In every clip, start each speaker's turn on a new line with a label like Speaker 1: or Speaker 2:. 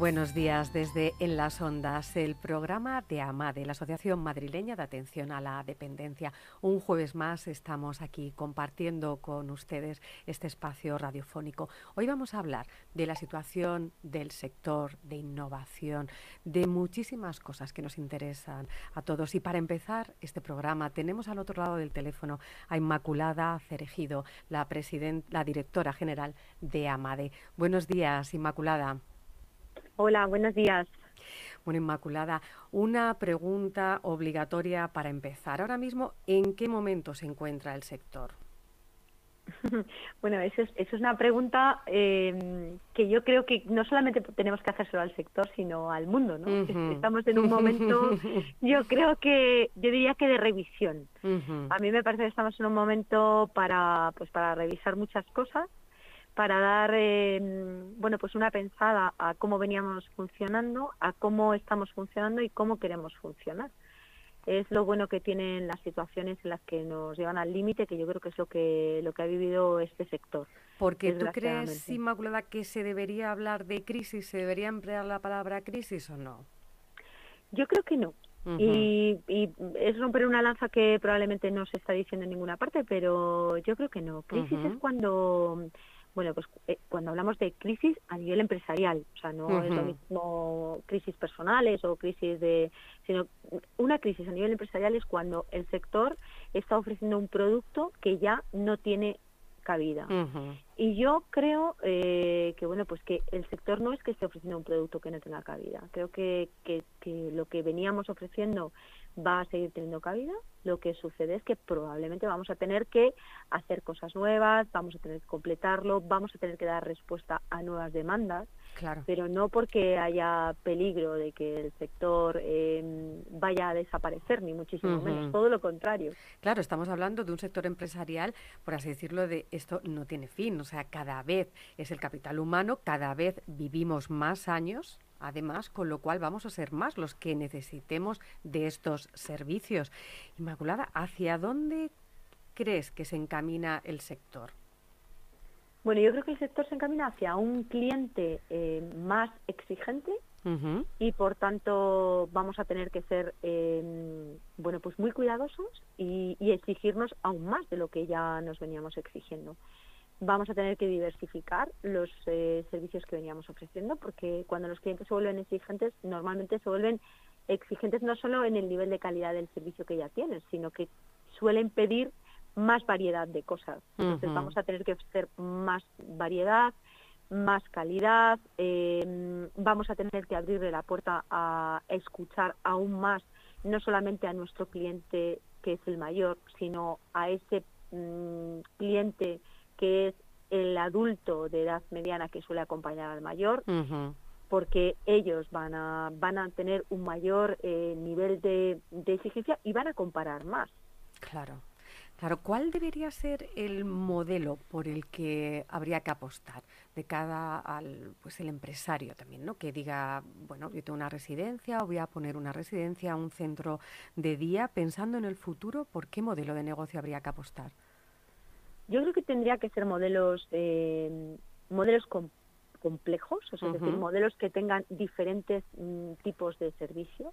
Speaker 1: Buenos días desde En las Ondas, el programa de AMADE, la Asociación Madrileña de Atención a la Dependencia. Un jueves más estamos aquí compartiendo con ustedes este espacio radiofónico. Hoy vamos a hablar de la situación del sector de innovación, de muchísimas cosas que nos interesan a todos. Y para empezar este programa tenemos al otro lado del teléfono a Inmaculada Cerejido, la, la directora general de AMADE. Buenos días, Inmaculada.
Speaker 2: Hola, buenos días.
Speaker 1: Bueno, Inmaculada, una pregunta obligatoria para empezar. Ahora mismo, ¿en qué momento se encuentra el sector?
Speaker 2: Bueno, eso es, una pregunta eh, que yo creo que no solamente tenemos que hacérselo al sector, sino al mundo, ¿no? Estamos en un momento, yo creo que, yo diría que de revisión. A mí me parece que estamos en un momento para, pues, para revisar muchas cosas para dar em, bueno pues una pensada a cómo veníamos funcionando, a cómo estamos funcionando y cómo queremos funcionar. Es lo bueno que tienen las situaciones en las que nos llevan al límite, que yo creo que es lo que lo que ha vivido este sector.
Speaker 1: Porque tú crees, Inmaculada, que se debería hablar de crisis, se debería emplear la palabra crisis o no?
Speaker 2: Yo creo que no. y, y, es romper una lanza que probablemente no se está diciendo en ninguna parte, pero yo creo que no. Crisis es cuando bueno, pues eh, cuando hablamos de crisis a nivel empresarial, o sea, no es lo mismo crisis personales o crisis de, sino una crisis a nivel empresarial es cuando el sector está ofreciendo un producto que ya no tiene cabida. Y yo creo eh, que bueno, pues que el sector no es que esté ofreciendo un producto que no tenga cabida. Creo que, que, que lo que veníamos ofreciendo va a seguir teniendo cabida. Lo que sucede es que probablemente vamos a tener que hacer cosas nuevas, vamos a tener que completarlo, vamos a tener que dar respuesta a nuevas demandas, claro. pero no porque haya peligro de que el sector em, vaya a desaparecer, ni muchísimo menos, todo lo contrario.
Speaker 1: Claro, estamos hablando de un sector empresarial, por así decirlo, de esto no tiene fin, o sea, cada vez es el capital humano, cada vez vivimos más años además, con lo cual vamos a ser más los que necesitemos de estos servicios. Inmaculada, ¿hacia dónde crees que se encamina el sector?
Speaker 2: Bueno, yo creo que el sector se encamina hacia un cliente eh, más exigente y por tanto vamos a tener que ser eh, bueno pues muy cuidadosos y, exigirnos aún más de lo que ya nos veníamos exigiendo. Vamos a tener que diversificar los eh, servicios que veníamos ofreciendo, porque cuando los clientes se vuelven exigentes, normalmente se vuelven exigentes no solo en el nivel de calidad del servicio que ya tienen, sino que suelen pedir más variedad de cosas. Entonces vamos a tener que ofrecer más variedad, más calidad, eh, vamos a tener que abrirle la puerta a escuchar aún más, no solamente a nuestro cliente que es el mayor, sino a ese mm, cliente que es el adulto de edad mediana que suele acompañar al mayor, porque ellos van a, van a tener un mayor eh, nivel de, exigencia y van a comparar más.
Speaker 1: Claro. Claro, ¿cuál debería ser el modelo por el que habría que apostar de cada al pues el empresario también, ¿no? Que diga, bueno, yo tengo una residencia o voy a poner una residencia, un centro de día, pensando en el futuro, ¿por qué modelo de negocio habría que apostar?
Speaker 2: Yo creo que tendría que ser modelos eh, modelos complejos, o sea, decir, modelos que tengan diferentes mm, tipos de servicio,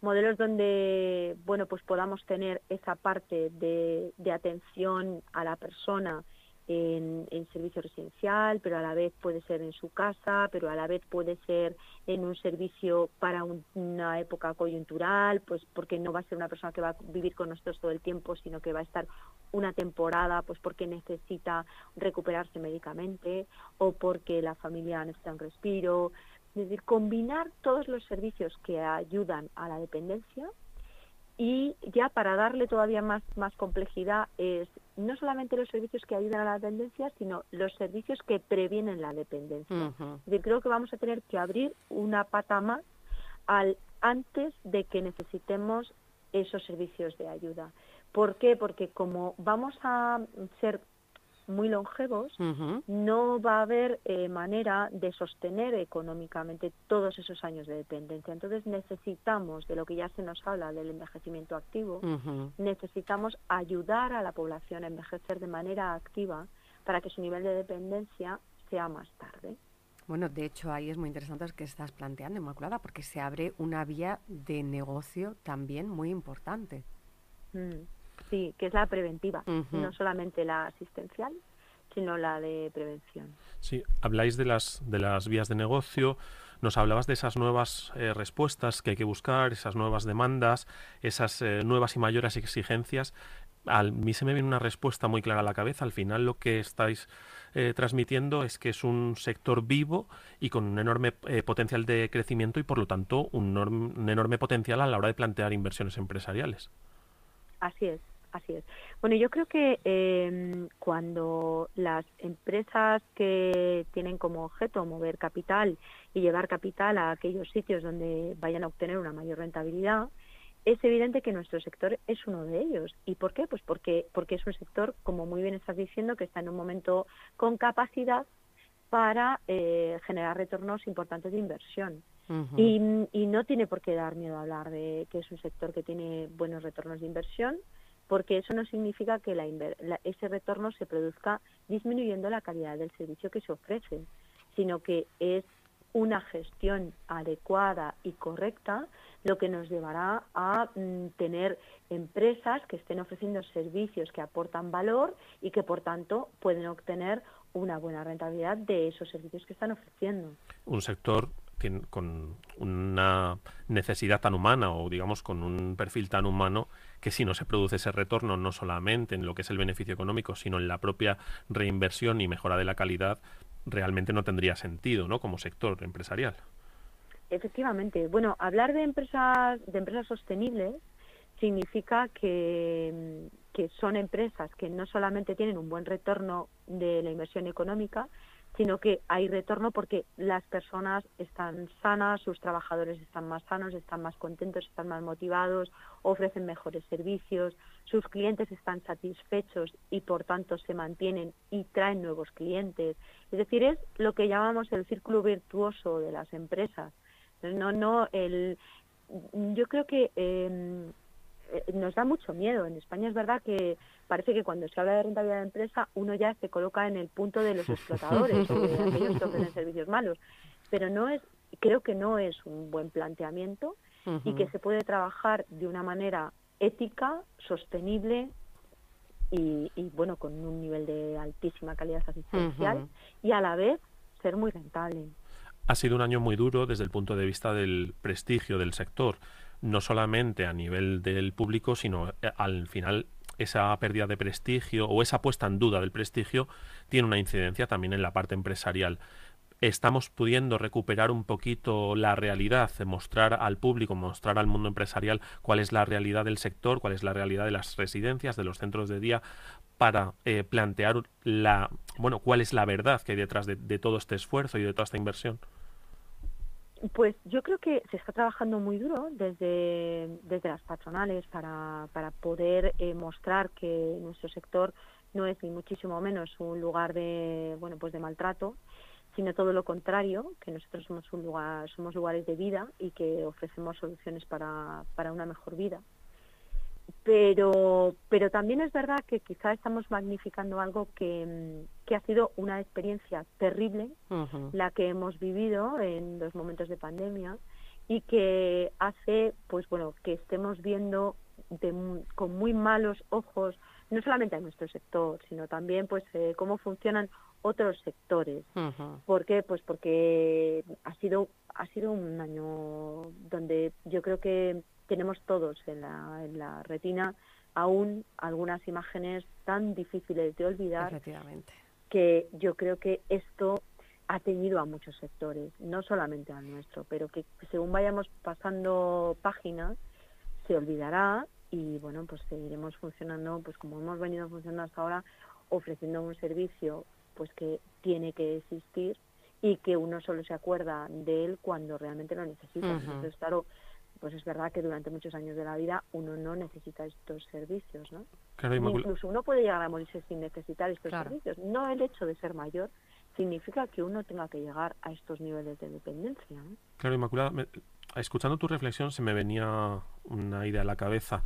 Speaker 2: modelos donde bueno pues podamos tener esa parte de, de atención a la persona en, servicio residencial, pero a la vez puede ser en su casa, pero a la vez puede ser en un servicio para una época coyuntural, pues porque no va a ser una persona que va a vivir con nosotros todo el tiempo, sino que va a estar una temporada, pues porque necesita recuperarse médicamente o porque la familia necesita un respiro. Es decir, combinar todos los servicios que ayudan a la dependencia y ya para darle todavía más, más complejidad es no solamente los servicios que ayudan a la dependencia, sino los servicios que previenen la dependencia. creo que vamos a tener que abrir una pata más al antes de que necesitemos esos servicios de ayuda. ¿Por qué? Porque como vamos a ser muy longevos, no va a haber eh, manera de sostener económicamente todos esos años de dependencia. Entonces necesitamos, de lo que ya se nos habla del envejecimiento activo, necesitamos ayudar a la población a envejecer de manera activa para que su nivel de dependencia sea más tarde.
Speaker 1: Bueno, de hecho ahí es muy interesante lo que estás planteando, Inmaculada, porque se abre una vía de negocio también muy importante.
Speaker 2: Mm, sí, que es la preventiva, no solamente la asistencial, sino la de prevención.
Speaker 3: Sí, habláis de las, de las vías de negocio, nos hablabas de esas nuevas eh, respuestas que hay que buscar, esas nuevas demandas, esas eh, nuevas y mayores exigencias. A mí se me viene una respuesta muy clara a la cabeza. Al final lo que estáis eh, transmitiendo es que es un sector vivo y con un enorme potencial de crecimiento y por lo tanto un, un enorme potencial a la hora de plantear inversiones empresariales.
Speaker 2: Así es. Así es. Bueno, yo creo que eh, cuando las empresas que tienen como objeto mover capital y llevar capital a aquellos sitios donde vayan a obtener una mayor rentabilidad, es evidente que nuestro sector es uno de ellos. ¿Y por qué? Pues porque, porque es un sector, como muy bien estás diciendo, que está en un momento con capacidad para eh, generar retornos importantes de inversión. y, y no tiene por qué dar miedo a hablar de que es un sector que tiene buenos retornos de inversión, porque eso no significa que ese retorno se produzca disminuyendo la calidad del servicio que se ofrece, sino que es una gestión adecuada y correcta lo que nos llevará a mm, tener empresas que estén ofreciendo servicios que aportan valor y que por tanto pueden obtener una buena rentabilidad de esos servicios que están ofreciendo.
Speaker 3: Un sector con una necesidad tan humana o digamos con un perfil tan humano que si no se produce ese retorno no solamente en lo que es el beneficio económico sino en la propia reinversión y mejora de la calidad realmente no tendría sentido no como sector empresarial.
Speaker 2: Efectivamente. Bueno hablar de empresas de empresas sostenibles significa que, que son empresas que no solamente tienen un buen retorno de la inversión económica sino que hay retorno porque las personas están sanas, sus trabajadores están más sanos, están más contentos, están más motivados, ofrecen mejores servicios, sus clientes están satisfechos y por tanto se mantienen y traen nuevos clientes. Es decir, es lo que llamamos el círculo virtuoso de las empresas. No, no, el, yo creo que eh, nos da mucho miedo. En España es verdad que parece que cuando se habla de rentabilidad de empresa uno ya se coloca en el punto de los explotadores o de aquellos que ofrecen servicios malos. Pero no es, creo que no es un buen planteamiento y que se puede trabajar de una manera ética, sostenible y, bueno, con un nivel de altísima calidad asistencial y a la vez ser muy rentable.
Speaker 3: Ha sido un año muy duro desde el punto de vista del prestigio del sector no solamente a nivel del público, sino eh, al final esa pérdida de prestigio o esa puesta en duda del prestigio tiene una incidencia también en la parte empresarial. Estamos pudiendo recuperar un poquito la realidad, mostrar al público, mostrar al mundo empresarial cuál es la realidad del sector, cuál es la realidad de las residencias, de los centros de día, para eh, plantear la, bueno, cuál es la verdad que hay detrás de todo este esfuerzo y de toda esta inversión.
Speaker 2: Pues yo creo que se está trabajando muy duro desde, desde las patronales para, para poder eh, mostrar que nuestro sector no es ni muchísimo menos un lugar de bueno pues de maltrato sino todo lo contrario que nosotros somos un lugar somos lugares de vida y que ofrecemos soluciones para, para una mejor vida pero pero también es verdad que quizá estamos magnificando algo que, que ha sido una experiencia terrible la que hemos vivido en los momentos de pandemia y que hace pues bueno que estemos viendo con muy malos ojos no solamente a nuestro sector sino también pues eh, cómo funcionan otros sectores. ¿por qué? pues porque ha sido ha sido un año donde yo creo que tenemos todos en la, en la retina aún algunas imágenes tan difíciles de olvidar que yo creo que esto ha tenido a muchos sectores, no solamente al nuestro, pero que según vayamos pasando páginas se olvidará y bueno, pues seguiremos funcionando pues como hemos venido funcionando hasta ahora, ofreciendo un servicio pues que tiene que existir y que uno solo se acuerda de él cuando realmente lo necesita. Entonces, claro, pues es verdad que durante muchos años de la vida uno no necesita estos servicios, ¿no? Incluso uno puede llegar a morirse sin necesitar estos servicios. No el hecho de ser mayor significa que uno tenga que llegar a estos niveles de dependencia. ¿no?
Speaker 3: Claro, Inmaculada, escuchando tu reflexión se me venía una idea a la cabeza.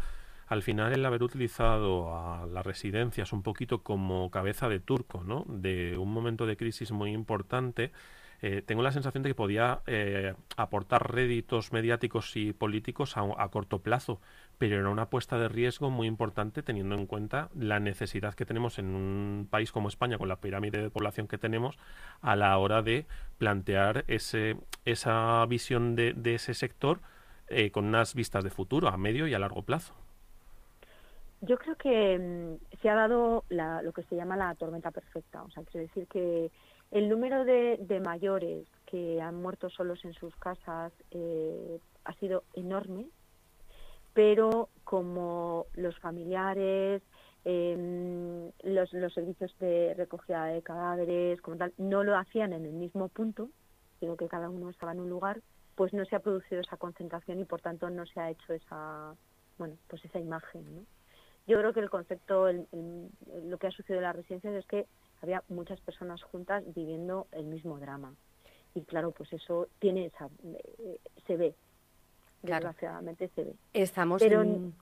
Speaker 3: Al final el haber utilizado a las residencias un poquito como cabeza de turco, ¿no? De un momento de crisis muy importante eh, tengo la sensación de que podía eh, aportar réditos mediáticos y políticos a, corto plazo, pero era una apuesta de riesgo muy importante teniendo en cuenta la necesidad que tenemos en un país como España, con la pirámide de población que tenemos, a la hora de plantear ese, esa visión de, ese sector eh, con unas vistas de futuro a medio y a largo plazo.
Speaker 2: Yo creo que mm, se ha dado lo que se llama la tormenta perfecta. O sea, quiero decir que el número de, mayores que han muerto solos en sus casas eh, ha sido enorme, pero como los familiares, em, los, servicios de recogida de cadáveres, como tal, no lo hacían en el mismo punto, sino que cada uno estaba en un lugar, pues no se ha producido esa concentración y por tanto no se ha hecho esa, bueno, pues esa imagen. Yo creo que el concepto, lo que ha sucedido en las residencias es que había muchas personas juntas viviendo el mismo drama. Y claro, pues eso tiene esa, eh, se ve, desgraciadamente se ve.
Speaker 1: Estamos en...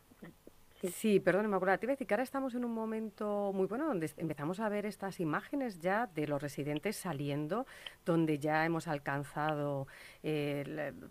Speaker 1: Sí, perdón, me acuerdo. Te iba a decir que ahora estamos en un momento muy bueno donde empezamos a ver estas imágenes ya de los residentes saliendo, donde ya hemos alcanzado,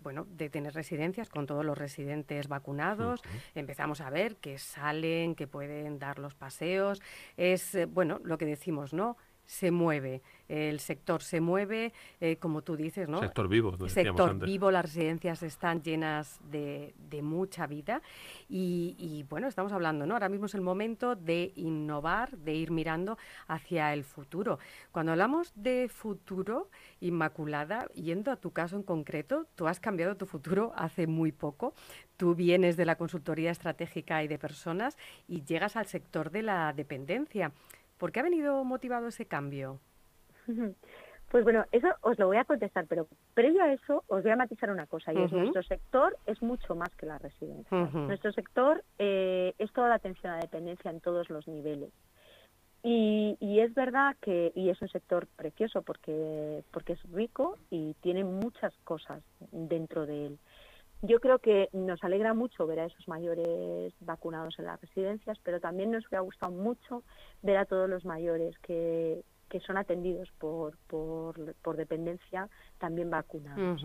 Speaker 1: bueno, de tener residencias con todos los residentes vacunados. Empezamos a ver que salen, que pueden dar los paseos. Es, eh, bueno, lo que decimos, ¿no? Se mueve, el sector se mueve, eh, como tú dices, ¿no?
Speaker 3: Sector vivo.
Speaker 1: Sector vivo, las residencias están llenas de, mucha vida y, bueno, estamos hablando, ¿no? Ahora mismo es el momento de innovar, de ir mirando hacia el futuro. Cuando hablamos de futuro, Inmaculada, yendo a tu caso en concreto, tú has cambiado tu futuro hace muy poco. Tú vienes de la consultoría estratégica y de personas y llegas al sector de la dependencia. ¿Por qué ha venido motivado ese cambio?
Speaker 2: Pues bueno, eso os lo voy a contestar, pero previo a eso os voy a matizar una cosa, y es nuestro sector es mucho más que la residencia. Nuestro sector eh, es toda la atención a la dependencia en todos los niveles. Y, y, es verdad que y es un sector precioso porque porque es rico y tiene muchas cosas dentro de él. Yo creo que nos alegra mucho ver a esos mayores vacunados en las residencias, pero también nos hubiera gustado mucho ver a todos los mayores que, que son atendidos por, por, por dependencia también vacunados.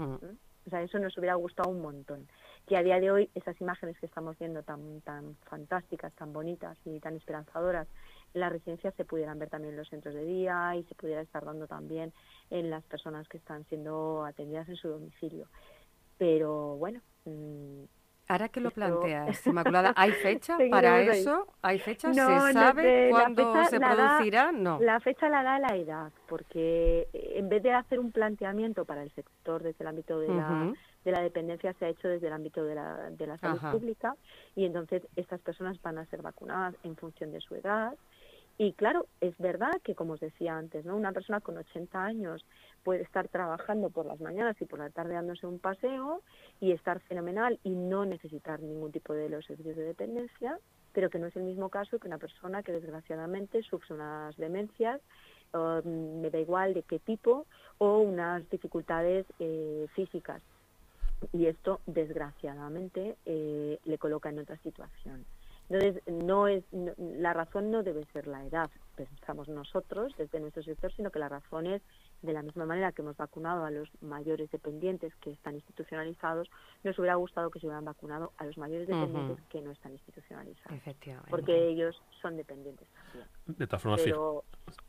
Speaker 2: O sea, eso nos hubiera gustado un montón. Que a día de hoy esas imágenes que estamos viendo tan, tan fantásticas, tan bonitas y tan esperanzadoras en las residencias se pudieran ver también en los centros de día y se pudiera estar dando también en las personas que están siendo atendidas en su domicilio pero bueno.
Speaker 1: Mm, Ahora que lo planteas, Inmaculada, ¿hay fecha para eso? ¿Hay fecha? ¿Se sabe cuándo se producirá? no.
Speaker 2: La fecha la da la edad, porque eh, en vez de hacer un planteamiento para el sector desde el ámbito de, la, de la dependencia, se ha hecho desde el ámbito de la, de la salud pública y entonces estas personas van a ser vacunadas en función de su edad. Y claro, es verdad que, como os decía antes, ¿no? una persona con 80 años puede estar trabajando por las mañanas y por la tarde dándose un paseo y estar fenomenal y no necesitar ningún tipo de los servicios de dependencia, pero que no es el mismo caso que una persona que desgraciadamente sufre unas demencias, mm, me da igual de qué tipo, o unas dificultades eh, físicas. Y esto, desgraciadamente, eh, le coloca en otra situación. Entonces, no es, la razón no debe ser la edad, pensamos nosotros desde nuestro sector, sino que la razón es de la misma manera que hemos vacunado a los mayores dependientes que están institucionalizados, nos hubiera gustado que se hubieran vacunado a los mayores dependientes que no están institucionalizados. Efectivamente. Porque ellos son dependientes también.
Speaker 3: De todas formas,
Speaker 2: pero,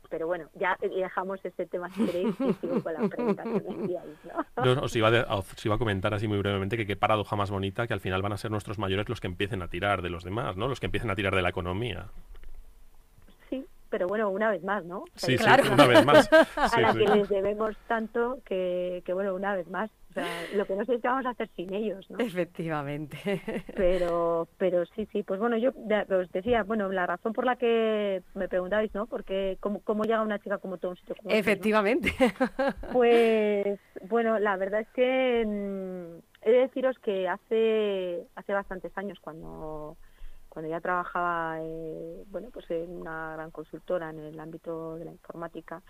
Speaker 2: pero bueno, ya dejamos este tema si queréis y sigo con la pregunta que me enviáis, ¿no?
Speaker 3: os, iba a, os iba a comentar así muy brevemente que qué paradoja más bonita que al final van a ser nuestros mayores los que empiecen a tirar de los demás, ¿no? Los que empiecen a tirar de la economía
Speaker 2: pero bueno, una vez más, ¿no?
Speaker 3: Sí, claro. una vez más.
Speaker 2: a la que les debemos tanto que, que, bueno, una vez más, sea, lo que no sé es qué vamos a hacer sin ellos, ¿no?
Speaker 1: Efectivamente.
Speaker 2: Pero, pero sí, sí, pues bueno, yo os decía, bueno, la razón por la que me preguntabais, ¿no? Porque cómo, cómo llega una chica como todo un sitio como
Speaker 1: este, Efectivamente.
Speaker 2: Pues, bueno, la verdad es que mm, he de deciros que hace, hace bastantes años, cuando cuando ya trabajaba eh, bueno pues en una gran consultora en el ámbito de la informática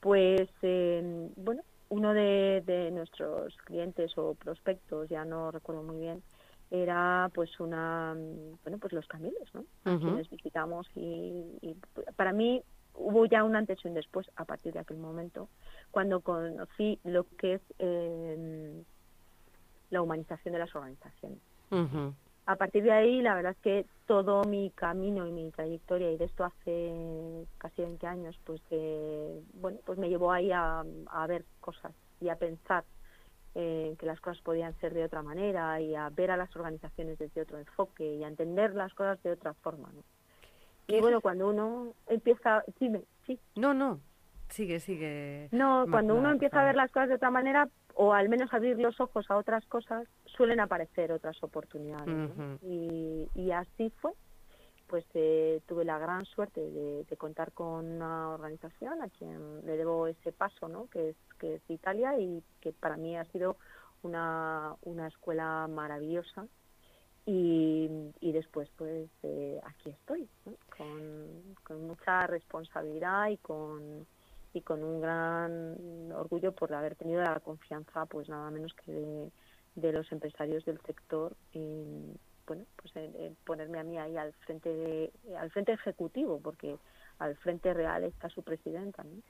Speaker 2: pues eh, bueno uno de, nuestros clientes o prospectos ya no recuerdo muy bien era pues una bueno pues los camelos no quienes visitamos y, para mí hubo ya un antes y un después a partir de aquel momento, cuando conocí lo que es em, la humanización de las organizaciones. A partir de ahí, la verdad es que todo mi camino y mi trayectoria, y de esto hace casi 20 años, pues bueno, pues me llevó ahí a, ver cosas y a pensar eh, que las cosas podían ser de otra manera y a ver a las organizaciones desde otro enfoque y a entender las cosas de otra forma, ¿no? Y bueno, cuando uno empieza, sí, sí.
Speaker 1: No, no, sigue, sigue.
Speaker 2: No, cuando uno empieza a ver las cosas de otra manera, o al menos abrir los ojos a otras cosas, suelen aparecer otras oportunidades. y, y, así fue. Pues eh, tuve la gran suerte de, contar con una organización a quien le debo ese paso, ¿no? que, es, que es Italia y que para mí ha sido una, una escuela maravillosa y, después pues eh, aquí estoy con, mucha responsabilidad y con y con un gran orgullo por haber tenido la confianza pues nada menos que de, los empresarios del sector en, bueno pues en, ponerme a mí ahí al frente al frente ejecutivo porque al frente real está su presidenta ¿no?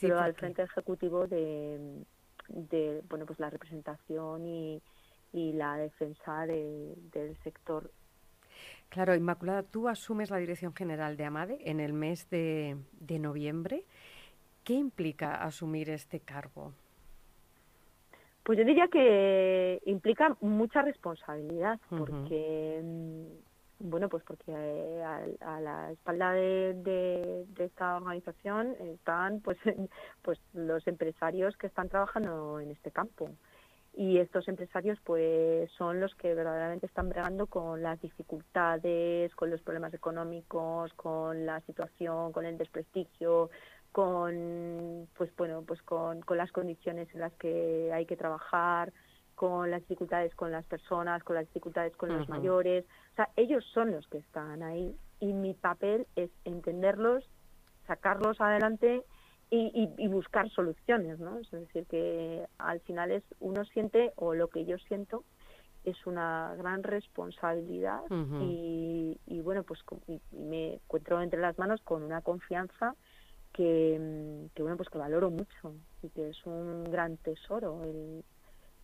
Speaker 2: pero al frente ejecutivo de, de bueno pues la representación y y la defensa del sector.
Speaker 1: Claro, Inmaculada, tú asumes la dirección general de AMADE en el mes de, noviembre. ¿Qué implica asumir este cargo?
Speaker 2: Pues yo diría que implica mucha responsabilidad, porque mm, bueno, pues porque eh, a, la espalda de, esta organización están pues pues los empresarios que están trabajando en este campo y estos empresarios pues son los que verdaderamente están bregando con las dificultades, con los problemas económicos, con la situación, con el desprestigio, con pues bueno, pues con, las condiciones en las que hay que trabajar, con las dificultades con las personas, con las dificultades con los mayores, o sea, ellos son los que están ahí y mi papel es entenderlos, sacarlos adelante y, buscar soluciones, ¿no? Es decir, que al final es uno siente, o lo que yo siento, es una gran responsabilidad y, bueno, pues me encuentro entre las manos con una confianza que, bueno, pues que valoro mucho y que es un gran tesoro el,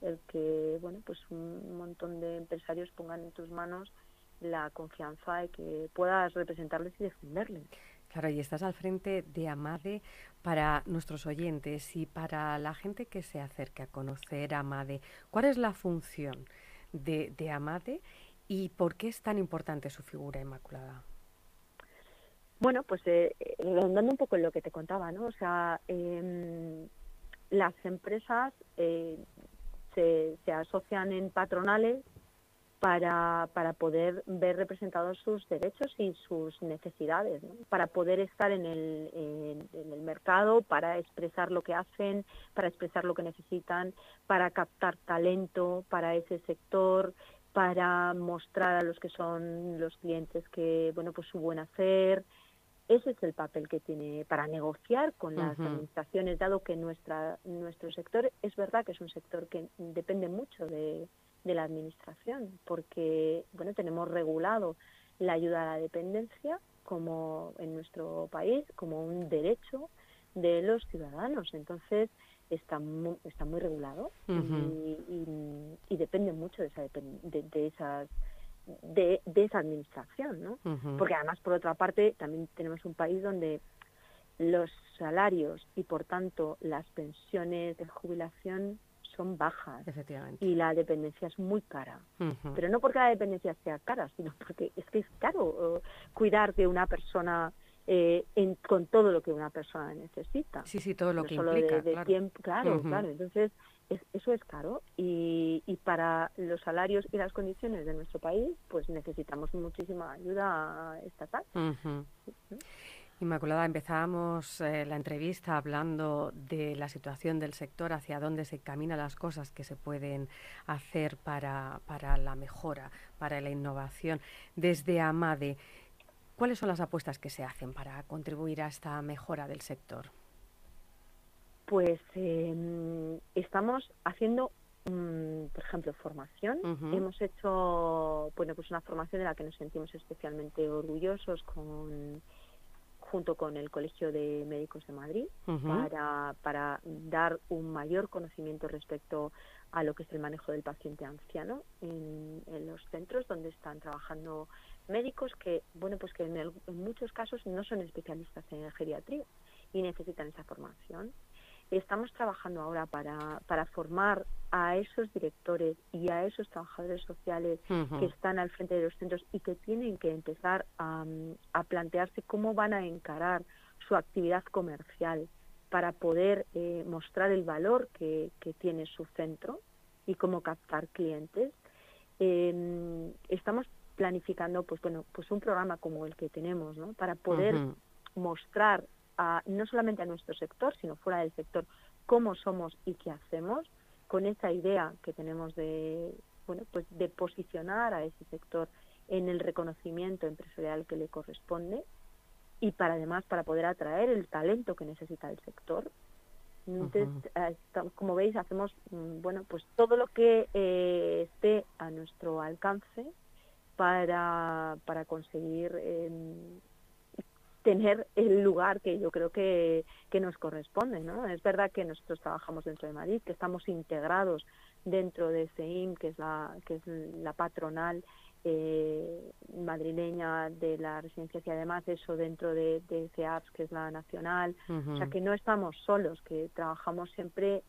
Speaker 2: el que, bueno, pues un montón de empresarios pongan en tus manos la confianza de que puedas representarles y defenderles.
Speaker 1: Claro, y estás al frente de AMADE para nuestros oyentes y para la gente que se acerque a conocer AMADE. ¿Cuál es la función de, AMADE y por qué es tan importante su figura inmaculada?
Speaker 2: Bueno, pues eh, rondando un poco en lo que te contaba, ¿no? O sea, em, las empresas eh, se, se asocian en patronales para, para poder ver representados sus derechos y sus necesidades, para poder estar en el, en, el mercado, para expresar lo que hacen, para expresar lo que necesitan, para captar talento para ese sector, para mostrar a los que son los clientes que, bueno, pues su buen hacer, ese es el papel que tiene para negociar con las administraciones, dado que nuestra, nuestro sector es verdad que es un sector que depende mucho de, de la administración, porque bueno tenemos regulado la ayuda a la dependencia como en nuestro país como un derecho de los ciudadanos. Entonces está muy, está muy regulado y, depende mucho de esa de, esas de, esa administración, ¿no? Porque además por otra parte también tenemos un país donde los salarios y por tanto las pensiones de jubilación son bajas y la dependencia es muy cara. Pero no porque la dependencia sea cara, sino porque es que es caro cuidar de una persona eh, con todo lo que una persona necesita.
Speaker 1: Sí, sí, todo lo que implica,
Speaker 2: claro. Tiempo, claro, claro. Entonces, eso es caro y, y para los salarios y las condiciones de nuestro país, pues necesitamos muchísima ayuda estatal.
Speaker 1: Inmaculada, empezábamos eh, la entrevista hablando de la situación del sector, hacia dónde se caminan las cosas que se pueden hacer para, para la mejora, para la innovación. Desde AMADE, ¿cuáles son las apuestas que se hacen para contribuir a esta mejora del sector?
Speaker 2: Pues em, estamos haciendo mm, por ejemplo, formación. Hemos hecho, bueno, pues una formación de la que nos sentimos especialmente orgullosos con junto con el Colegio de Médicos de Madrid para, para dar un mayor conocimiento respecto a lo que es el manejo del paciente anciano en, los centros donde están trabajando médicos que, bueno, pues que en, muchos casos no son especialistas en geriatría y necesitan esa formación. Estamos trabajando ahora para, para formar a esos directores y a esos trabajadores sociales que están al frente de los centros y que tienen que empezar a, a plantearse cómo van a encarar su actividad comercial para poder eh, mostrar el valor que, tiene su centro y cómo captar clientes. Em, estamos planificando pues bueno pues un programa como el que tenemos ¿no? para poder mostrar a, no solamente a nuestro sector sino fuera del sector cómo somos y qué hacemos con esa idea que tenemos de bueno pues de posicionar a ese sector en el reconocimiento empresarial que le corresponde y para además para poder atraer el talento que necesita el sector. Entonces, eh, como veis, hacemos mm, bueno pues todo lo que eh, esté a nuestro alcance para, para conseguir em, tener el lugar que yo creo que, que nos corresponde. ¿no? Es verdad que nosotros trabajamos dentro de Madrid, que estamos integrados dentro de CEIM, que es la, que es la patronal eh, madrileña de la residencia y además eso dentro de, de CEAPS, que es la nacional. O sea que no estamos solos, que trabajamos siempre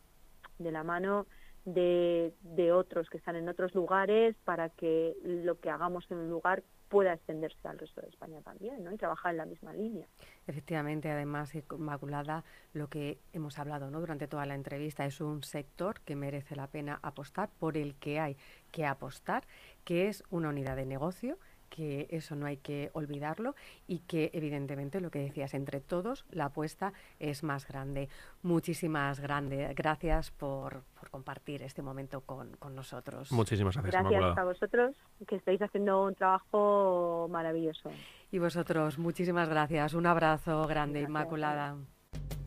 Speaker 2: de la mano de, de otros que están en otros lugares para que lo que hagamos en un lugar pueda extenderse al resto de España también, ¿no? Y trabajar en la misma línea.
Speaker 1: Efectivamente, además, Inmaculada, lo que hemos hablado ¿no? durante toda la entrevista es un sector que merece la pena apostar, por el que hay que apostar, que es una unidad de negocio que eso no hay que olvidarlo y que evidentemente lo que decías entre todos la apuesta es más grande. Muchísimas grande, gracias por, compartir este momento con, nosotros.
Speaker 3: Muchísimas gracias.
Speaker 2: Gracias a vosotros que estáis haciendo un trabajo maravilloso.
Speaker 1: Y vosotros, muchísimas gracias. Un abrazo grande, Inmaculada.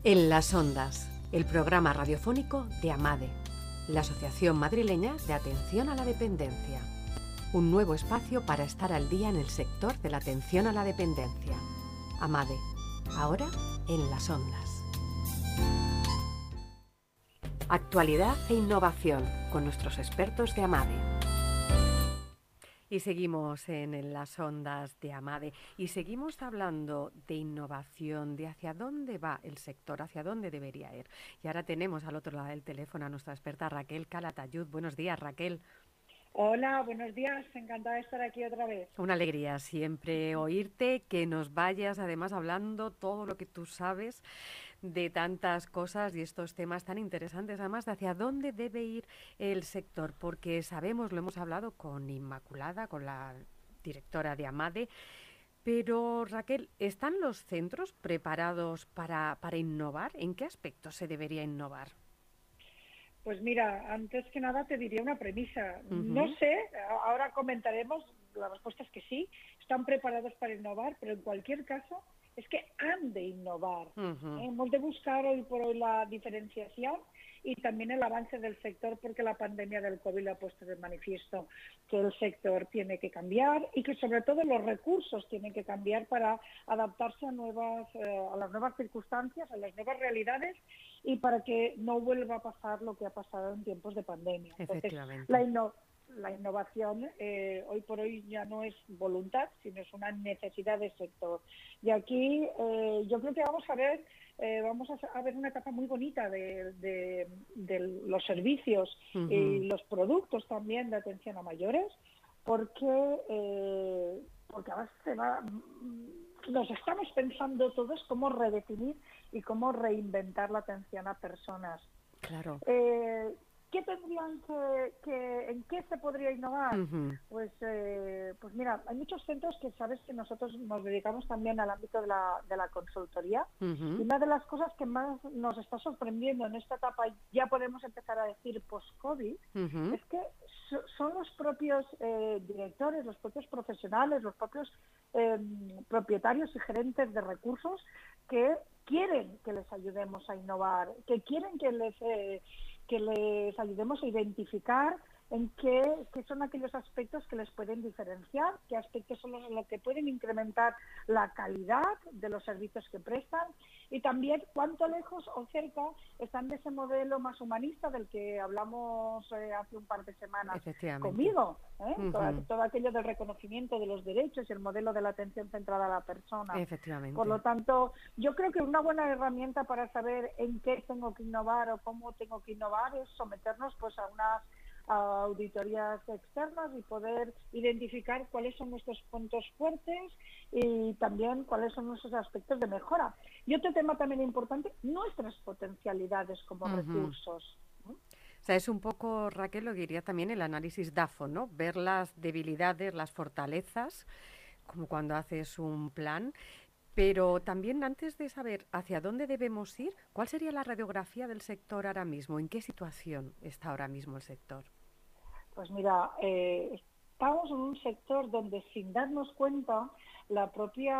Speaker 1: En las ondas, el programa radiofónico de AMADE, la Asociación Madrileña de Atención a la Dependencia un nuevo espacio para estar al día en el sector de la atención a la dependencia. Amade, ahora en las ondas. Actualidad e innovación con nuestros expertos de Amade. Y seguimos en, las ondas de Amade y seguimos hablando de innovación, de hacia dónde va el sector, hacia dónde debería ir. Y ahora tenemos al otro lado del teléfono a nuestra experta Raquel Calatayud. Buenos días, Raquel.
Speaker 4: Hola, buenos días. Encantada de estar aquí otra vez.
Speaker 1: Una alegría siempre oírte, que nos vayas además hablando todo lo que tú sabes de tantas cosas y estos temas tan interesantes, además de hacia dónde debe ir el sector, porque sabemos, lo hemos hablado con Inmaculada, con la directora de Amade, pero Raquel, ¿están los centros preparados para, para innovar? ¿En qué aspectos se debería innovar?
Speaker 4: Pues mira, antes que nada te diría una premisa. No sé, ahora comentaremos, la respuesta es que sí, están preparados para innovar, pero en cualquier caso es que han de innovar. Hemos de buscar hoy por hoy la diferenciación y también el avance del sector porque la pandemia del COVID ha puesto de manifiesto que el sector tiene que cambiar y que sobre todo los recursos tienen que cambiar para adaptarse a nuevas eh, a las nuevas circunstancias, a las nuevas realidades y para que no vuelva a pasar lo que ha pasado en tiempos de pandemia.
Speaker 1: Entonces,
Speaker 4: la, la innovación eh, hoy por hoy ya no es voluntad, sino es una necesidad del sector. Y aquí eh, yo creo que vamos a ver eh, vamos a, ver una etapa muy bonita de, los servicios y los productos también de atención a mayores, porque porque ahora se va nos estamos pensando todos cómo redefinir y cómo reinventar la atención a personas.
Speaker 1: Claro.
Speaker 4: ¿Qué tendrían que, en qué se podría innovar? Pues, eh, pues mira, hay muchos centros que sabes que nosotros nos dedicamos también al ámbito de la, de la consultoría. Y una de las cosas que más nos está sorprendiendo en esta etapa, ya podemos empezar a decir post-COVID, es que son los propios eh, directores, los propios profesionales, los propios em, propietarios y gerentes de recursos que quieren que les ayudemos a innovar, que quieren que les... Eh, que les ayudemos a identificar en qué, son aquellos aspectos que les pueden diferenciar, qué aspectos son los, que pueden incrementar la calidad de los servicios que prestan y también cuánto lejos o cerca están de ese modelo más humanista del que hablamos eh, hace un par de semanas conmigo. ¿eh? todo, aquello del reconocimiento de los derechos y el modelo de la atención centrada a la persona. Por lo tanto, yo creo que una buena herramienta para saber en qué tengo que innovar o cómo tengo que innovar es someternos pues a unas auditorías externas y poder identificar cuáles son nuestros puntos fuertes y también cuáles son nuestros aspectos de mejora. Y otro tema también importante, nuestras potencialidades como recursos.
Speaker 1: O sea, es un poco, Raquel, lo que diría también el análisis DAFO, ¿no? Ver las debilidades, las fortalezas, como cuando haces un plan. Pero también antes de saber hacia dónde debemos ir, ¿cuál sería la radiografía del sector ahora mismo? ¿En qué situación está ahora mismo el sector?
Speaker 4: Pues mira, eh, estamos en un sector donde sin darnos cuenta la propia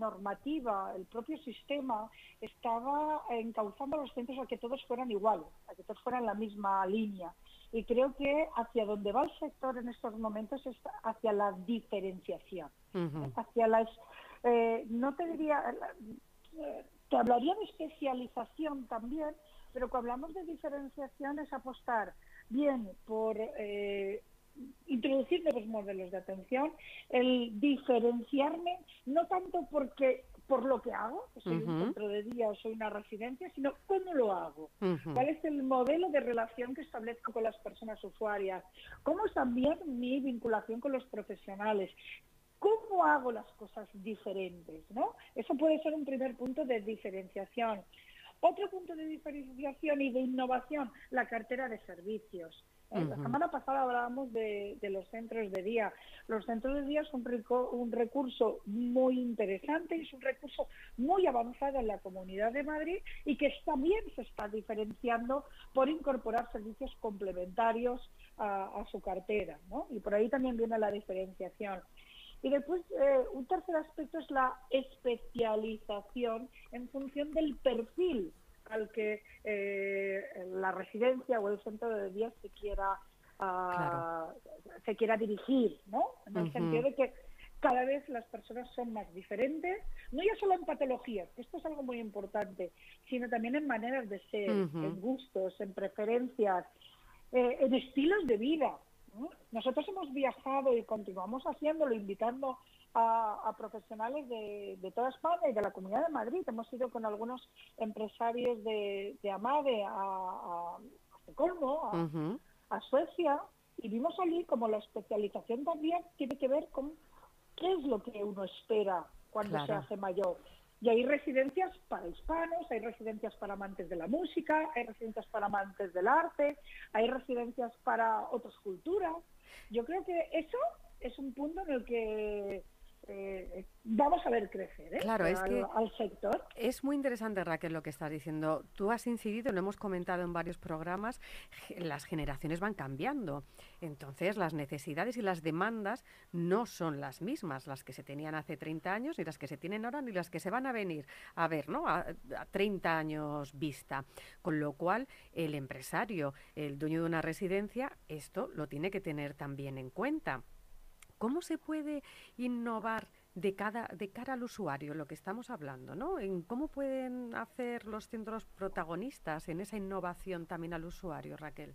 Speaker 4: normativa, el propio sistema estaba encauzando a los centros a que todos fueran iguales, a que todos fueran la misma línea. Y creo que hacia donde va el sector en estos momentos es hacia la diferenciación, hacia las... Eh, no te diría... Eh, te hablaría de especialización también, pero cuando hablamos de diferenciación es apostar bien por eh, introducir nuevos modelos de atención, el diferenciarme, no tanto porque por lo que hago, que soy un centro de día o soy una residencia, sino cómo lo hago, cuál es el modelo de relación que establezco con las personas usuarias, cómo es también mi vinculación con los profesionales, cómo hago las cosas diferentes, ¿no? Eso puede ser un primer punto de diferenciación. Otro punto de diferenciación y de innovación, la cartera de servicios. Eh, la semana pasada hablábamos de, los centros de día. Los centros de día son un recurso muy interesante y es un recurso muy avanzado en la Comunidad de Madrid y que también se está diferenciando por incorporar servicios complementarios a, su cartera. Y por ahí también viene la diferenciación. Y después, eh, un tercer aspecto es la especialización en función del perfil al que eh, la residencia o el centro de día se quiera ah, se quiera dirigir, ¿no? En el sentido de que cada vez las personas son más diferentes, no ya solo en patologías, que esto es algo muy importante, sino también en maneras de ser, en gustos, en preferencias, eh, en estilos de vida. Nosotros hemos viajado y continuamos haciéndolo, invitando a, profesionales de, toda España y de la Comunidad de Madrid. Hemos ido con algunos empresarios de, AMADE a, a, a, Suecia, y vimos allí como la especialización también tiene que ver con qué es lo que uno espera cuando se hace mayor. Y hay residencias para hispanos, hay residencias para amantes de la música, hay residencias para amantes del arte, hay residencias para otras culturas. Yo creo que eso es un punto en el que eh, vamos a ver crecer ¿eh?
Speaker 1: claro, es
Speaker 4: al, al, sector.
Speaker 1: Es muy interesante, Raquel, lo que estás diciendo. Tú has incidido, lo hemos comentado en varios programas, las generaciones van cambiando. Entonces, las necesidades y las demandas no son las mismas, las que se tenían hace 30 años, ni las que se tienen ahora, ni las que se van a venir a ver, ¿no? A, a 30 años vista. Con lo cual, el empresario, el dueño de una residencia, esto lo tiene que tener también en cuenta. ¿Cómo se puede innovar de, cada, de cara al usuario, lo que estamos hablando, ¿no? En cómo pueden hacer los centros protagonistas en esa innovación también al usuario, Raquel.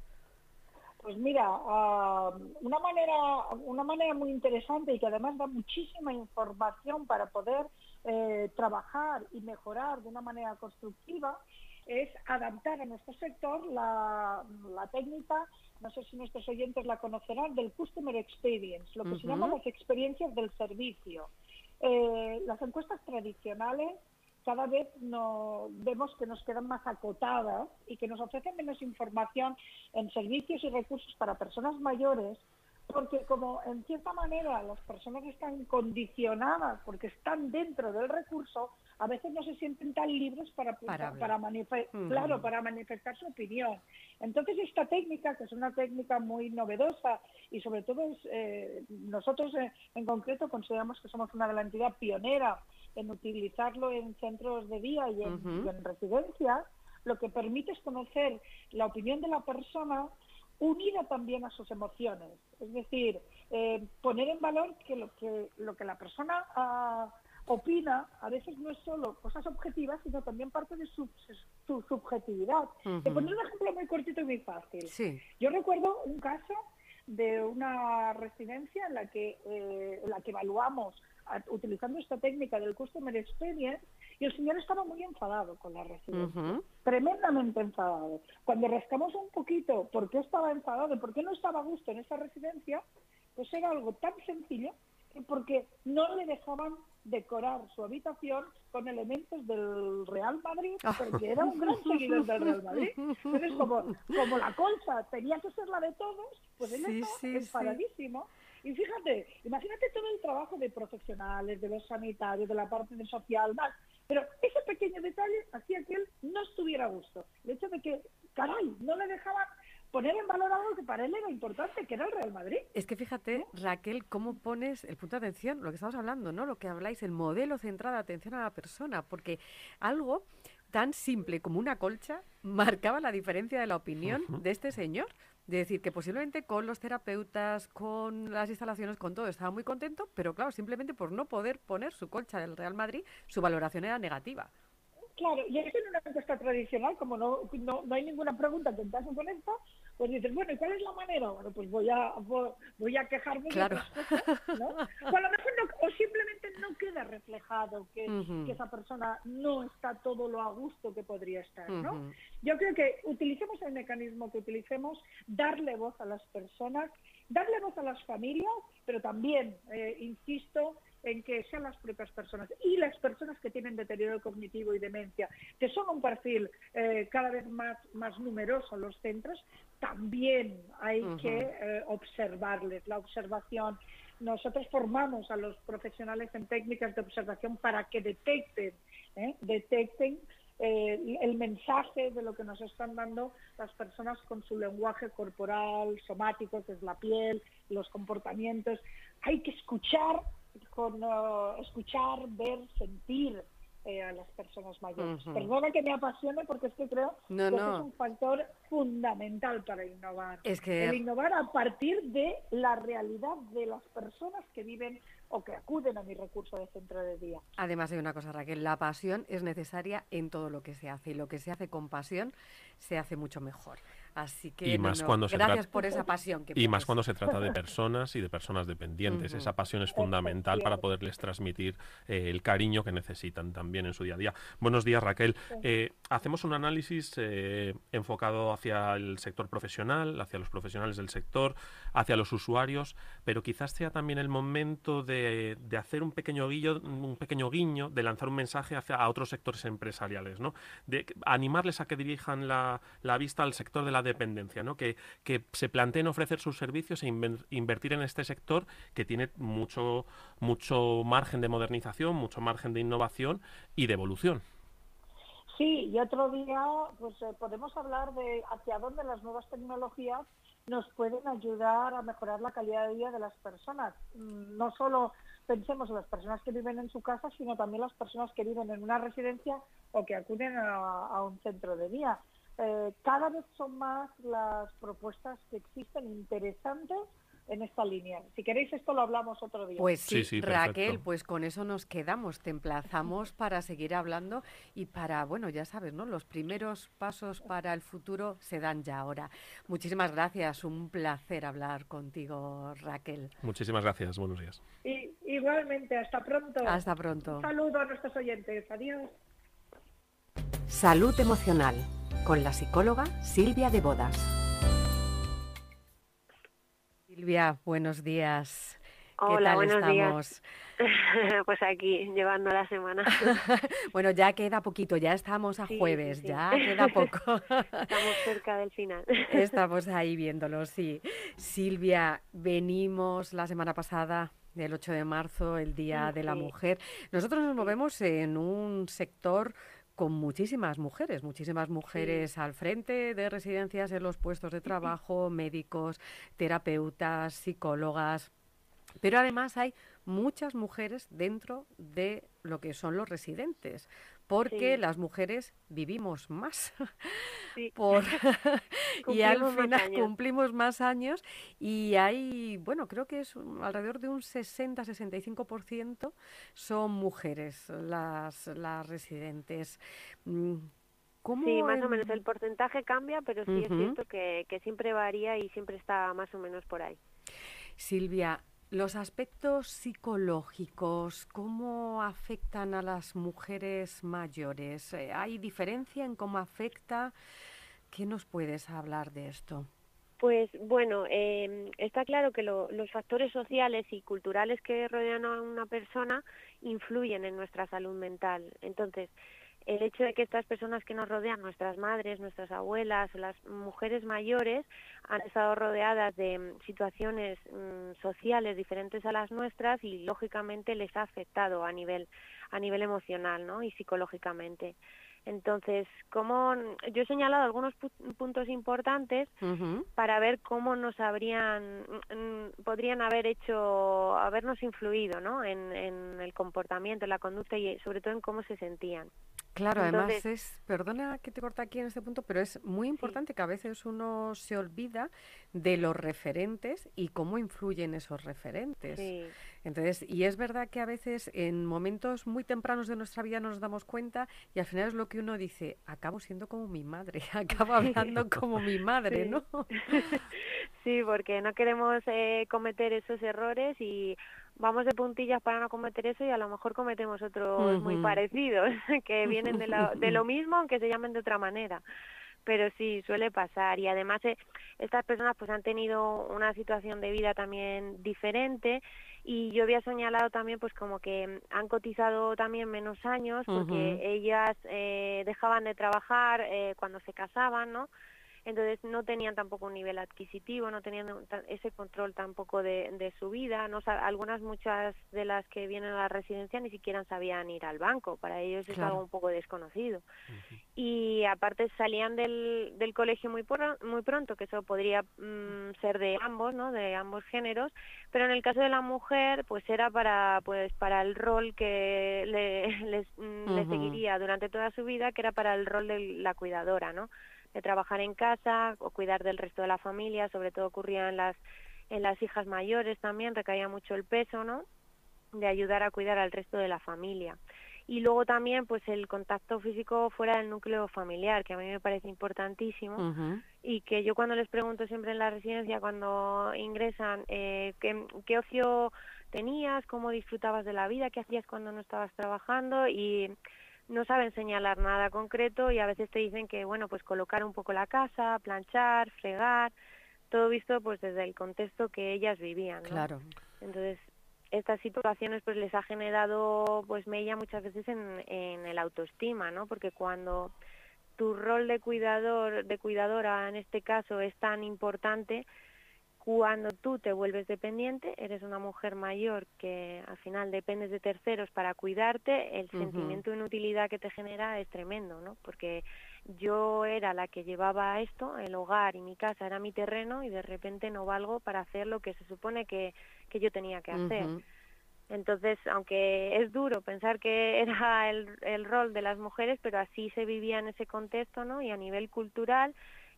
Speaker 4: Pues mira, ah, una manera una manera muy interesante y que además da muchísima información para poder eh, trabajar y mejorar de una manera constructiva es adaptar a nuestro sector la, la técnica no sé si nuestros oyentes la conocerán, del Customer Experience, lo que se llama las experiencias del servicio. Eh, las encuestas tradicionales cada vez no, vemos que nos quedan más acotadas y que nos ofrecen menos información en servicios y recursos para personas mayores, porque como en cierta manera las personas están condicionadas porque están dentro del recurso, a veces no se sienten tan libres para, para, claro, para manifestar su opinión. Entonces esta técnica, que es una técnica muy novedosa y sobre todo es, eh, nosotros en concreto consideramos que somos una de la entidad pionera en utilizarlo en centros de día y en, y en residencias, lo que permite es conocer la opinión de la persona unida también a sus emociones. Es decir, eh, poner en valor que lo que, lo que la persona ah, opina a veces no es solo cosas objetivas, sino también parte de su, subjetividad. Te poner un ejemplo muy cortito y muy fácil. Yo recuerdo un caso de una residencia en la que, eh, en la que evaluamos utilizando esta técnica del Customer Experience y el señor estaba muy enfadado con la residencia, tremendamente enfadado. Cuando rascamos un poquito por qué estaba enfadado por qué no estaba a gusto en esa residencia, pues era algo tan sencillo porque no le dejaban decorar su habitación con elementos del Real Madrid, porque era un gran seguidor del Real Madrid. Entonces, como, como la colcha tenía que ser la de todos, pues él sí, estaba enfadadísimo. Y fíjate, imagínate todo el trabajo de profesionales, de los sanitarios, de la parte de social, más. Pero ese pequeño detalle hacía que él no estuviera a gusto. El hecho de que, caray, no le dejaban poner en valor algo que para él era importante, que era el Real Madrid.
Speaker 1: Es que fíjate, Raquel, cómo pones el punto de atención, lo que estamos hablando, ¿no? Lo que habláis, el modelo centrado de atención a la persona, porque algo tan simple como una colcha marcaba la diferencia de la opinión de este señor. De decir que posiblemente con los terapeutas, con las instalaciones, con todo, estaba muy contento, pero claro, simplemente por no poder poner su colcha del Real Madrid, su valoración era negativa.
Speaker 4: Claro, y eso en una encuesta tradicional, como no, no, no hay ninguna pregunta que encaje con esta, pues dices, bueno, ¿y cuál es la manera? Bueno, pues voy a, voy a quejarme
Speaker 1: claro.
Speaker 4: de ¿no? O a lo mejor no, o simplemente no queda reflejado que, que, esa persona no está todo lo a gusto que podría estar, ¿no? Yo creo que utilicemos el mecanismo que utilicemos, darle voz a las personas, darle voz a las familias, pero también, eh, insisto, en que sean las propias personas y las personas que tienen deterioro cognitivo y demencia, que son un perfil eh, cada vez más, más numeroso en los centros, también hay que eh, observarles. La observación, nosotros formamos a los profesionales en técnicas de observación para que detecten, ¿eh? detecten el mensaje de lo que nos están dando las personas con su lenguaje corporal, somático, que es la piel, los comportamientos. Hay que escuchar con uh, escuchar, ver, sentir eh, a las personas mayores. Perdona que me apasione porque es que creo que es un factor fundamental para innovar.
Speaker 1: Es que...
Speaker 4: El innovar a partir de la realidad de las personas que viven o que acuden a mi recurso de centro de día.
Speaker 1: Además hay una cosa, Raquel, la pasión es necesaria en todo lo que se hace y lo que se hace con pasión se hace mucho mejor. Así que
Speaker 3: y más cuando se
Speaker 1: gracias por esa pasión. Que
Speaker 3: y más cuando se trata de personas y de personas dependientes. Esa pasión es fundamental para poderles transmitir eh, el cariño que necesitan también en su día a día. Buenos días, Raquel. Eh, hacemos un análisis eh, enfocado hacia el sector profesional, hacia los profesionales del sector, hacia los usuarios, pero quizás sea también el momento de, hacer un pequeño guiño, un pequeño guiño, de lanzar un mensaje hacia a otros sectores empresariales, ¿no? De animarles a que dirijan la, la vista al sector de la dependencia, ¿no? que, que se planteen ofrecer sus servicios e invertir en este sector que tiene mucho, mucho margen de modernización, mucho margen de innovación y de evolución.
Speaker 4: Sí, y otro día pues eh, podemos hablar de hacia dónde las nuevas tecnologías nos pueden ayudar a mejorar la calidad de vida de las personas. Mm, no solo pensemos en las personas que viven en su casa, sino también las personas que viven en una residencia o que acuden a un centro de día. Eh, cada vez son más las propuestas que existen interesantes en esta línea. Si queréis esto lo hablamos otro día.
Speaker 1: Pues sí, Raquel, pues con eso nos quedamos, te emplazamos para seguir hablando y para, bueno, ya sabes, ¿no? Los primeros pasos para el futuro se dan ya ahora. Muchísimas gracias, un placer hablar contigo, Raquel.
Speaker 3: Muchísimas gracias, buenos días.
Speaker 4: Y, igualmente, hasta pronto.
Speaker 1: Hasta pronto.
Speaker 4: Un saludo a nuestros oyentes, adiós.
Speaker 1: Salud emocional con la psicóloga Silvia de Bodas. Silvia, buenos días.
Speaker 5: Hola,
Speaker 1: ¿Qué
Speaker 5: buenos
Speaker 1: estamos?
Speaker 5: días. pues aquí, llevando la semana.
Speaker 1: bueno, ya queda poquito, ya estamos a jueves, ya queda poco.
Speaker 5: estamos cerca del final.
Speaker 1: estamos ahí viéndolo, sí. Silvia, venimos la semana pasada el 8 de marzo, el Día de la Mujer. Nosotros nos movemos en un sector con muchísimas mujeres, muchísimas mujeres al frente de residencias en los puestos de trabajo, médicos, terapeutas, psicólogas, pero además hay muchas mujeres dentro de lo que son los residentes, porque las mujeres vivimos más.
Speaker 5: Sí.
Speaker 1: Por... y al
Speaker 5: más
Speaker 1: final cumplimos más años y hay, bueno, creo que es un- alrededor de un 60-65% son mujeres las, las residentes. Mm, ¿Cómo
Speaker 5: Sí, más o
Speaker 1: en-
Speaker 5: menos el porcentaje cambia, pero sí es cierto que, que siempre varía y siempre está más o menos por ahí.
Speaker 1: Silvia, los aspectos psicológicos, ¿cómo afectan a las mujeres mayores? Eh, ¿Hay diferencia en cómo afecta? ¿Qué nos puedes hablar de esto?
Speaker 5: Pues bueno, eh, está claro que lo- los factores sociales y culturales que rodean a una persona influyen en nuestra salud mental. Entonces, el hecho de que estas personas que nos rodean, nuestras madres, nuestras abuelas o las mujeres mayores, han estado rodeadas de mm, situaciones mm, sociales diferentes a las nuestras y lógicamente les ha afectado a nivel a nivel emocional, ¿no? y psicológicamente. Entonces, como yo he señalado algunos pu- puntos importantes para ver cómo nos habrían mm, podrían haber hecho habernos influido ¿no? en, en el comportamiento en la conducta y sobre todo en cómo se sentían
Speaker 1: Claro, además es, perdona que te corta aquí en este punto, pero es muy importante que a veces uno se olvida de los referentes y cómo influyen esos referentes.
Speaker 5: sí
Speaker 1: Entonces, y es verdad que a veces en momentos muy tempranos de nuestra vida nos damos cuenta y al final es lo que uno dice, acabo siendo como mi madre, acabo hablando como mi madre,
Speaker 5: Sí.
Speaker 1: ¿no?
Speaker 5: sí porque no queremos eh, cometer esos errores y vamos de puntillas para no cometer eso y a lo mejor cometemos otros muy parecidos que vienen de, la- de lo mismo aunque se llamen de otra manera. Pero sí suele pasar. Y además eh, estas personas pues han tenido una situación de vida también diferente. Y yo había señalado también pues como que han cotizado también menos años porque ellas eh, dejaban de trabajar eh, cuando se casaban no entonces no tenían tampoco un nivel adquisitivo, no tenían ese control tampoco de, de su vida, no algunas muchas de las que vienen a la residencia ni siquiera sabían ir al banco, para ellos es algo un poco desconocido. Y aparte salían del, del colegio muy muy pronto, que eso podría mm, ser de ambos, ¿no? De ambos géneros, pero en el caso de la mujer, pues era para pues para el rol que le, les, mm, le seguiría durante toda su vida, que era para el rol de la cuidadora, ¿no? De trabajar en casa o cuidar del resto de la familia, sobre todo ocurría en las en las hijas mayores también recaía mucho el peso, ¿no? De ayudar a cuidar al resto de la familia. Y luego también pues el contacto físico fuera del núcleo familiar, que a mí me parece importantísimo y que yo cuando les pregunto siempre en la residencia cuando ingresan eh, ¿qué, qué ocio tenías, cómo disfrutabas de la vida, qué hacías cuando no estabas trabajando y no saben señalar nada concreto y a veces te dicen que bueno pues colocar un poco la casa, planchar, fregar, todo visto pues desde el contexto que ellas vivían, ¿no?
Speaker 1: Claro.
Speaker 5: Entonces estas situaciones pues les ha generado pues mella muchas veces en, en el autoestima, ¿no? Porque cuando tu rol de cuidador, de cuidadora en este caso es tan importante, cuando tú te vuelves dependiente, eres una mujer mayor que al final dependes de terceros para cuidarte, el sentimiento de inutilidad que te genera es tremendo, ¿no? Porque yo era la que llevaba esto, el hogar y mi casa era mi terreno y de repente no valgo para hacer lo que se supone que, que yo tenía que hacer. Entonces, aunque es duro pensar que era el, el rol de las mujeres, pero así se vivía en ese contexto, ¿no? Y a nivel cultural,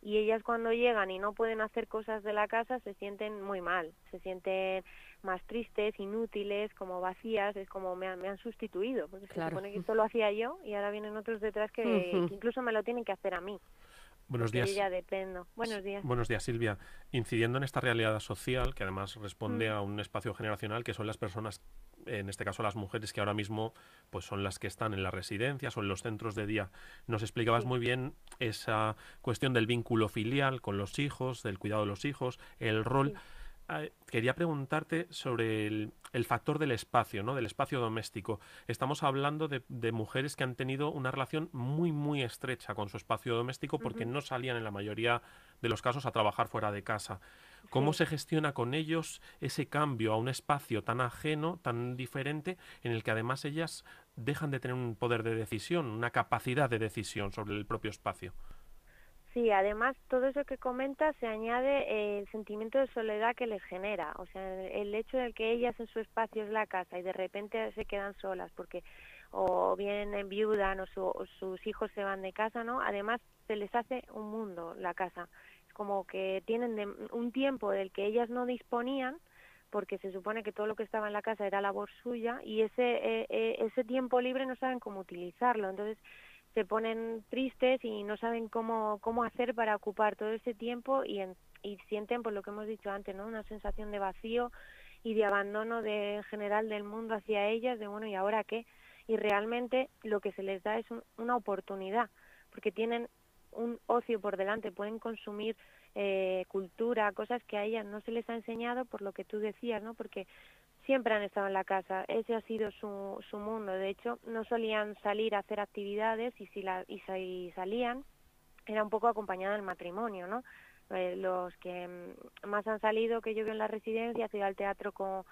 Speaker 5: y ellas cuando llegan y no pueden hacer cosas de la casa se sienten muy mal, se sienten más tristes, inútiles, como vacías, es como me han, me han sustituido, porque
Speaker 1: Claro.
Speaker 5: se supone que esto lo hacía yo y ahora vienen otros detrás que, que incluso me lo tienen que hacer a mí,
Speaker 3: Buenos días.
Speaker 5: ya dependo. Buenos días.
Speaker 3: Buenos días, Silvia. Incidiendo en esta realidad social, que además responde
Speaker 5: Mm.
Speaker 3: a un espacio generacional, que son las personas, en este caso las mujeres que ahora mismo pues son las que están en las residencias o en los centros de día. Nos explicabas
Speaker 5: Sí.
Speaker 3: muy bien esa cuestión del vínculo filial con los hijos, del cuidado de los hijos, el rol.
Speaker 5: Sí.
Speaker 3: Ah, quería preguntarte sobre el, el factor del espacio, ¿no? Del espacio doméstico. Estamos hablando de, de mujeres que han tenido una relación muy, muy estrecha con su espacio doméstico porque no salían en la mayoría de los casos a trabajar fuera de casa. ¿Cómo
Speaker 5: Sí.
Speaker 3: se gestiona con ellos ese cambio a un espacio tan ajeno, tan diferente, en el que además ellas dejan de tener un poder de decisión, una capacidad de decisión sobre el propio espacio?
Speaker 5: Sí, además todo eso que comentas se añade el sentimiento de soledad que les genera, o sea, el hecho de que ellas en su espacio es la casa y de repente se quedan solas, porque o bien enviudan o, sus hijos se van de casa, ¿no? Además se les hace un mundo la casa. Es como que tienen un tiempo del que ellas no disponían porque se supone que todo lo que estaba en la casa era labor suya y ese eh, eh, ese tiempo libre no saben cómo utilizarlo. Entonces se ponen tristes y no saben cómo cómo hacer para ocupar todo ese tiempo y y sienten por lo que hemos dicho antes, ¿no? Una sensación de vacío y de abandono de, en general del mundo hacia ellas, de bueno, ¿y ahora qué? Y realmente lo que se les da es una oportunidad, porque tienen un ocio por delante, pueden consumir eh, cultura, cosas que a ellas no se les ha enseñado por lo que tú decías, ¿no? Porque siempre han estado en la casa, ese ha sido su, su mundo, de hecho no solían salir a hacer actividades y si, la, y si salían era un poco acompañada del matrimonio, ¿no? Eh, los que mm, más han salido que yo veo en la residencia, ido al teatro con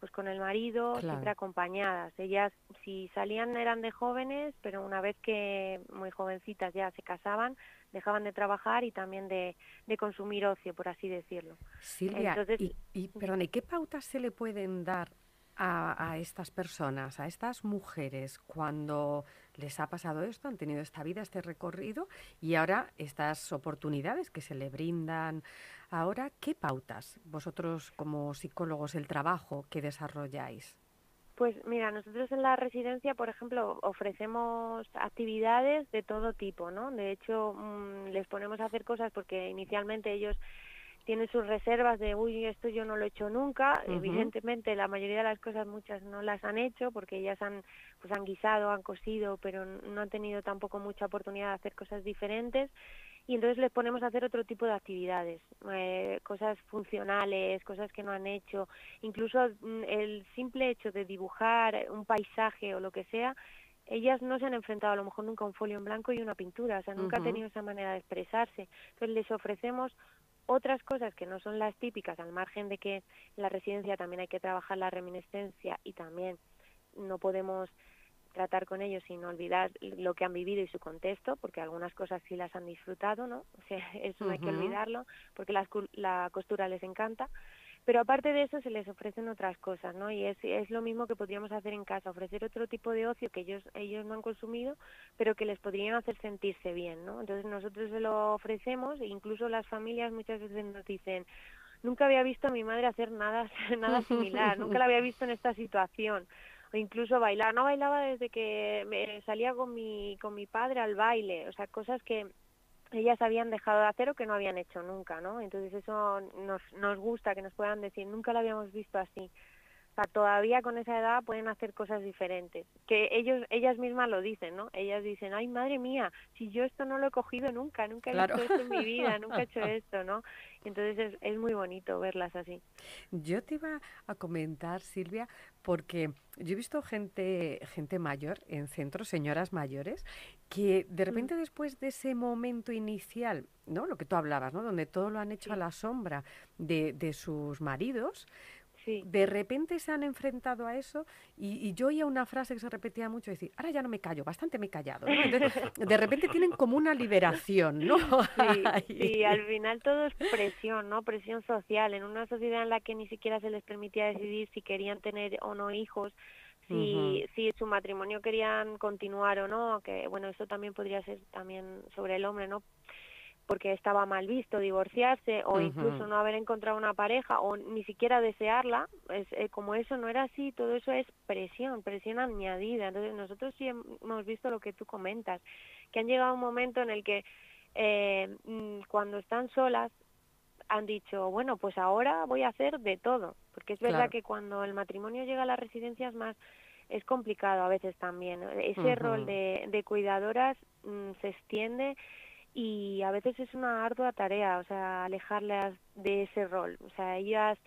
Speaker 5: pues con el marido, siempre acompañadas. Ellas, si salían, eran de jóvenes, pero una vez que muy jovencitas ya se casaban, dejaban de trabajar y también de, de consumir ocio, por así decirlo.
Speaker 1: Silvia, y, y, perdón, ¿y qué pautas se le pueden dar a, estas personas, a estas mujeres, cuando les ha pasado esto, han tenido esta vida, este recorrido y ahora estas oportunidades que se le brindan. Ahora, ¿qué pautas vosotros como psicólogos, el trabajo que desarrolláis?
Speaker 5: Pues mira, nosotros en la residencia, por ejemplo, ofrecemos actividades de todo tipo, ¿no? De hecho, mm, les ponemos a hacer cosas porque inicialmente ellos tiene sus reservas de, uy, esto yo no lo he hecho nunca. Evidentemente, la mayoría de las cosas, muchas no las han hecho porque ellas han, pues han guisado, han cosido, pero no han tenido tampoco mucha oportunidad de hacer cosas diferentes. Y entonces les ponemos a hacer otro tipo de actividades, eh, cosas funcionales, cosas que no han hecho. Incluso mm, el simple hecho de dibujar un paisaje o lo que sea, ellas no se han enfrentado a lo mejor nunca a un folio en blanco y una pintura, o sea, nunca han tenido esa manera de expresarse. Entonces les ofrecemos otras cosas que no son las típicas, al margen de que en la residencia también hay que trabajar la reminiscencia y también no podemos tratar con ellos sin olvidar lo que han vivido y su contexto, porque algunas cosas sí las han disfrutado, ¿no? O sea, eso no hay que olvidarlo, porque la, la costura les encanta. Pero aparte de eso se les ofrecen otras cosas, ¿no? Y es, es lo mismo que podríamos hacer en casa, ofrecer otro tipo de ocio que ellos, ellos no han consumido, pero que les podrían hacer sentirse bien, ¿no? Entonces nosotros se lo ofrecemos e incluso las familias muchas veces nos dicen, nunca había visto a mi madre hacer nada, nada similar, nunca la había visto en esta situación o incluso bailar. No bailaba desde que me salía con mi, con mi padre al baile, o sea, cosas que ellas habían dejado de hacer o que no habían hecho nunca, ¿no? Entonces eso nos, nos gusta que nos puedan decir, nunca lo habíamos visto así. O sea, todavía con esa edad pueden hacer cosas diferentes. Que ellos, ellas mismas lo dicen, ¿no? Ellas dicen, ay, madre mía, si yo esto no lo he cogido nunca, nunca he hecho esto en mi vida, nunca he hecho esto, ¿no? Entonces es, es muy bonito verlas así.
Speaker 1: Yo te iba a comentar, Silvia, porque yo he visto gente, gente mayor en centros, señoras mayores, que de mm. repente después de ese momento inicial, ¿no? Lo que tú hablabas, ¿no? Donde todo lo han hecho a la sombra de, de sus maridos, de repente se han enfrentado a eso y, yo oía una frase que se repetía mucho, decir, ahora ya no me callo, bastante me he callado. de repente tienen como una liberación, ¿no?
Speaker 5: Sí, al final todo es presión, ¿no? Presión social. En una sociedad en la que ni siquiera se les permitía decidir si querían tener o no hijos, si, si su matrimonio querían continuar o no, que bueno, eso también podría ser también sobre el hombre, ¿no? Porque estaba mal visto divorciarse o incluso no haber encontrado una pareja o ni siquiera desearla, es, eh, como eso no era así, todo eso es presión, presión añadida. Entonces nosotros sí hemos visto lo que tú comentas, que han llegado un momento en el que eh, mm, cuando están solas han dicho, bueno, pues ahora voy a hacer de todo, porque es verdad que cuando el matrimonio llega a las residencias más es complicado a veces también. Ese rol de, de cuidadoras mm, se extiende y a veces es una ardua tarea, o sea, alejarlas de ese rol. O sea, ellas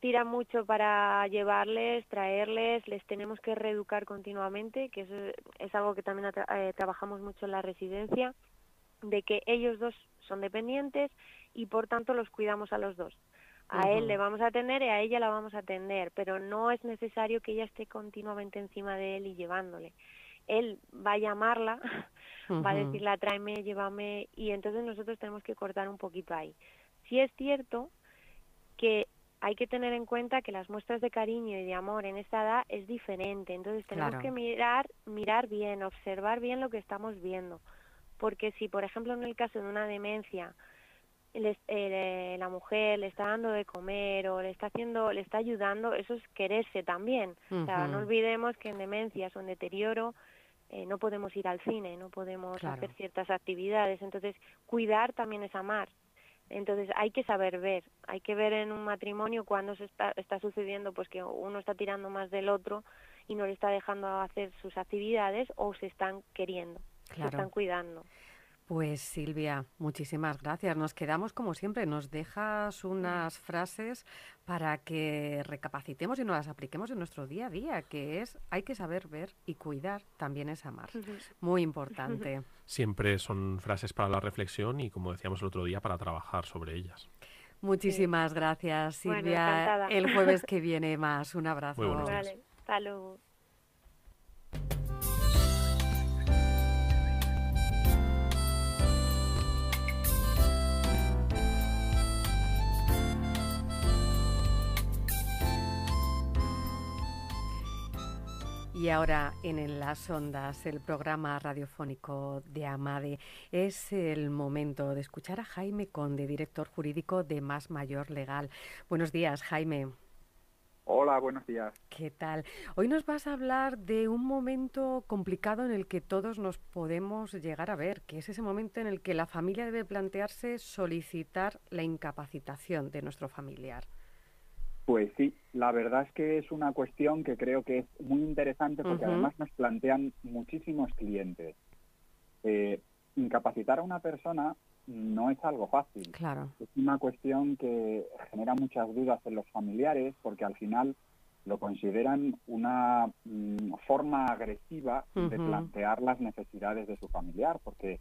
Speaker 5: tiran mucho para llevarles, traerles, les tenemos que reeducar continuamente, que eso es algo que también eh, trabajamos mucho en la residencia, de que ellos dos son dependientes y por tanto los cuidamos a los dos. A él le vamos a atender y a ella la vamos a atender, pero no es necesario que ella esté continuamente encima de él y llevándole. Él va a llamarla va a decirle tráeme, llévame, y entonces nosotros tenemos que cortar un poquito ahí. Sí es cierto que hay que tener en cuenta que las muestras de cariño y de amor en esta edad es diferente. Entonces tenemos que mirar, mirar bien, observar bien lo que estamos viendo. Porque si, por ejemplo, en el caso de una demencia, eh, la mujer le está dando de comer o le está haciendo, le está ayudando, eso es quererse también. O sea, no olvidemos que en demencias o en deterioro eh, no podemos ir al cine, no podemos hacer ciertas actividades. Entonces, cuidar también es amar. Entonces hay que saber ver, hay que ver en un matrimonio cuando se está, está sucediendo pues que uno está tirando más del otro y no le está dejando hacer sus actividades o se están queriendo, se están cuidando.
Speaker 1: Pues Silvia, muchísimas gracias. Nos quedamos como siempre. Nos dejas unas frases para que recapacitemos y nos las apliquemos en nuestro día a día, que es hay que saber ver y cuidar también es amar. Muy importante.
Speaker 3: Siempre son frases para la reflexión y, como decíamos el otro día, para trabajar sobre ellas.
Speaker 1: Muchísimas gracias, Silvia. el jueves que viene más. Un abrazo.
Speaker 5: Vale, hasta luego.
Speaker 1: Y ahora en las ondas, el programa radiofónico de Amade, es el momento de escuchar a Jaime Conde, director jurídico de Más Mayor Legal. Buenos días, Jaime.
Speaker 6: Hola, buenos días.
Speaker 1: ¿Qué tal? Hoy nos vas a hablar de un momento complicado en el que todos nos podemos llegar a ver, que es ese momento en el que la familia debe plantearse solicitar la incapacitación de nuestro familiar.
Speaker 6: Pues sí, la verdad es que es una cuestión que creo que es muy interesante porque además nos plantean muchísimos clientes. Eh, incapacitar a una persona no es algo fácil.
Speaker 1: Claro.
Speaker 6: Es una cuestión que genera muchas dudas en los familiares porque al final lo consideran una mm, forma agresiva de plantear las necesidades de su familiar porque,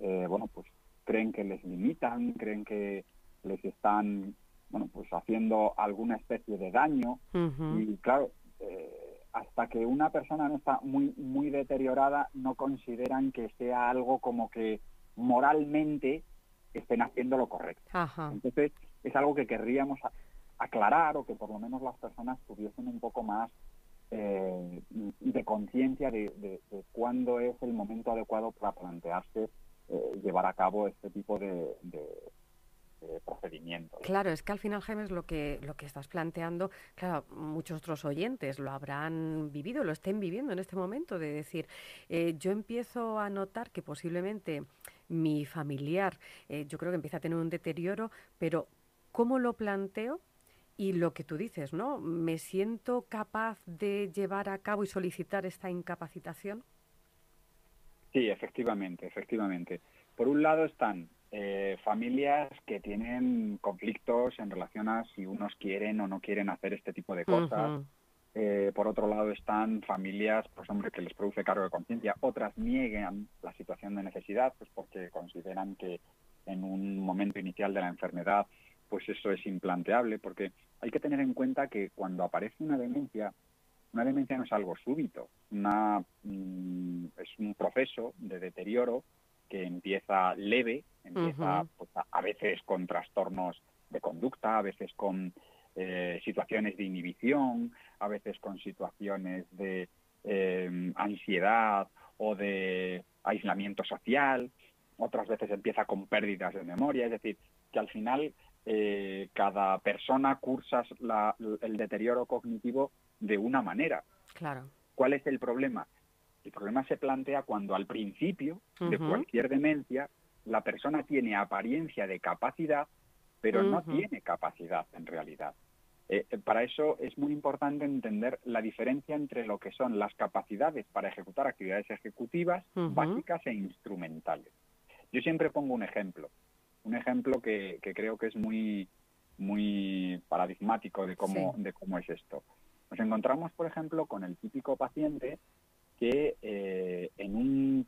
Speaker 6: eh, bueno, pues creen que les limitan, creen que les están bueno, pues haciendo alguna especie de daño. Y claro, eh, hasta que una persona no está muy, muy deteriorada, no consideran que sea algo como que moralmente estén haciendo lo correcto. Entonces, es algo que querríamos aclarar o que por lo menos las personas tuviesen un poco más eh, de conciencia de, de, cuándo es el momento adecuado para plantearse eh, llevar a cabo este tipo de, procedimiento.
Speaker 1: Claro, es que al final, Jaime, es lo que, lo que estás planteando, claro, muchos otros oyentes lo habrán vivido, lo estén viviendo en este momento, de decir, eh, yo empiezo a notar que posiblemente mi familiar, eh, yo creo que empieza a tener un deterioro, pero ¿cómo lo planteo? Y lo que tú dices, ¿no? ¿Me siento capaz de llevar a cabo y solicitar esta incapacitación?
Speaker 6: Sí, efectivamente, efectivamente. Por un lado están eh, familias que tienen conflictos en relación a si unos quieren o no quieren hacer este tipo de cosas. Eh, por otro lado están familias, pues hombre, que les produce cargo de conciencia. Otras niegan la situación de necesidad, pues porque consideran que en un momento inicial de la enfermedad, pues eso es implanteable, porque hay que tener en cuenta que cuando aparece una demencia, una demencia no es algo súbito, una, mm, es un proceso de deterioro que empieza leve, empieza pues, a, veces con trastornos de conducta, a veces con eh, situaciones de inhibición, a veces con situaciones de eh, ansiedad o de aislamiento social, otras veces empieza con pérdidas de memoria, es decir, que al final eh, cada persona cursa el deterioro cognitivo de una manera.
Speaker 1: Claro.
Speaker 6: ¿Cuál es el problema? El problema se plantea cuando al principio de cualquier demencia la persona tiene apariencia de capacidad, pero no tiene capacidad en realidad. Eh, eh, para eso es muy importante entender la diferencia entre lo que son las capacidades para ejecutar actividades ejecutivas básicas e instrumentales. Yo siempre pongo un ejemplo, un ejemplo que, creo que es muy, muy paradigmático de cómo, de cómo es esto. Nos encontramos, por ejemplo, con el típico paciente que eh, en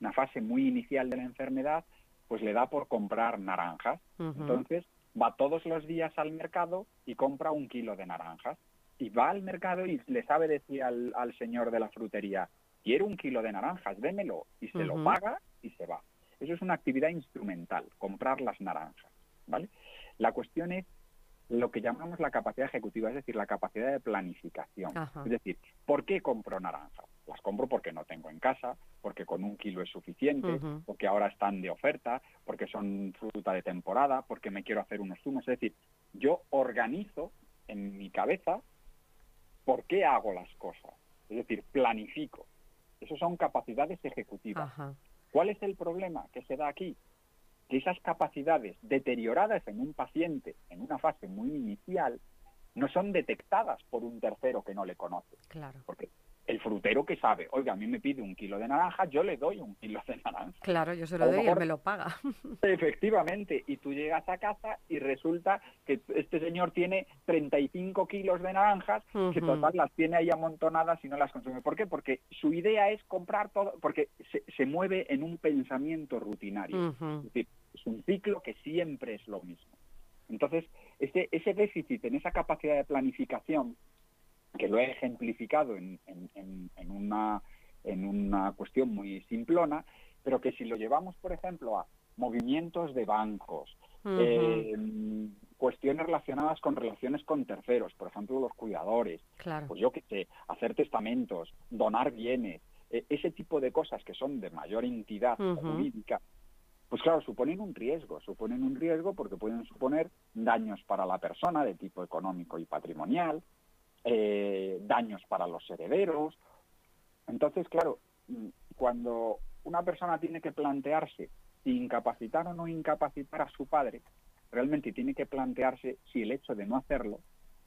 Speaker 6: una fase muy inicial de la enfermedad, pues le da por comprar naranjas. Entonces va todos los días al mercado y compra un kilo de naranjas. Y va al mercado y le sabe decir al, señor de la frutería, quiero un kilo de naranjas, démelo. Y se lo paga y se va. Eso es una actividad instrumental, comprar las naranjas. ¿vale? La cuestión es lo que llamamos la capacidad ejecutiva, es decir, la capacidad de planificación. Es decir, ¿por qué compro naranjas? Las compro porque no tengo en casa, porque con un kilo es suficiente, porque ahora están de oferta, porque son fruta de temporada, porque me quiero hacer unos zumos. Es decir, yo organizo en mi cabeza por qué hago las cosas. Es decir, planifico. Esas son capacidades ejecutivas. ¿Cuál es el problema que se da aquí? Que esas capacidades deterioradas en un paciente en una fase muy inicial no son detectadas por un tercero que no le conoce.
Speaker 1: Claro.
Speaker 6: Porque el frutero que sabe, oiga, a mí me pide un kilo de naranja, yo le doy un kilo de naranja.
Speaker 1: Claro, yo se lo doy y él me lo paga.
Speaker 6: Efectivamente, y tú llegas a casa y resulta que este señor tiene 35 kilos de naranjas, que total las tiene ahí amontonadas y no las consume. ¿Por qué? Porque su idea es comprar todo, porque se, mueve en un pensamiento rutinario. Es decir, es un ciclo que siempre es lo mismo. Entonces, ese, ese déficit en esa capacidad de planificación que lo he ejemplificado en, una, en una cuestión muy simplona, pero que si lo llevamos, por ejemplo, a movimientos de bancos, eh, cuestiones relacionadas con relaciones con terceros, por ejemplo, los cuidadores, pues yo qué sé, hacer testamentos, donar bienes, e, ese tipo de cosas que son de mayor entidad jurídica, pues claro, suponen un riesgo, suponen un riesgo porque pueden suponer daños para la persona de tipo económico y patrimonial, eh, daños para los herederos. Entonces, claro, cuando una persona tiene que plantearse si incapacitar o no incapacitar a su padre, realmente tiene que plantearse si el hecho de no hacerlo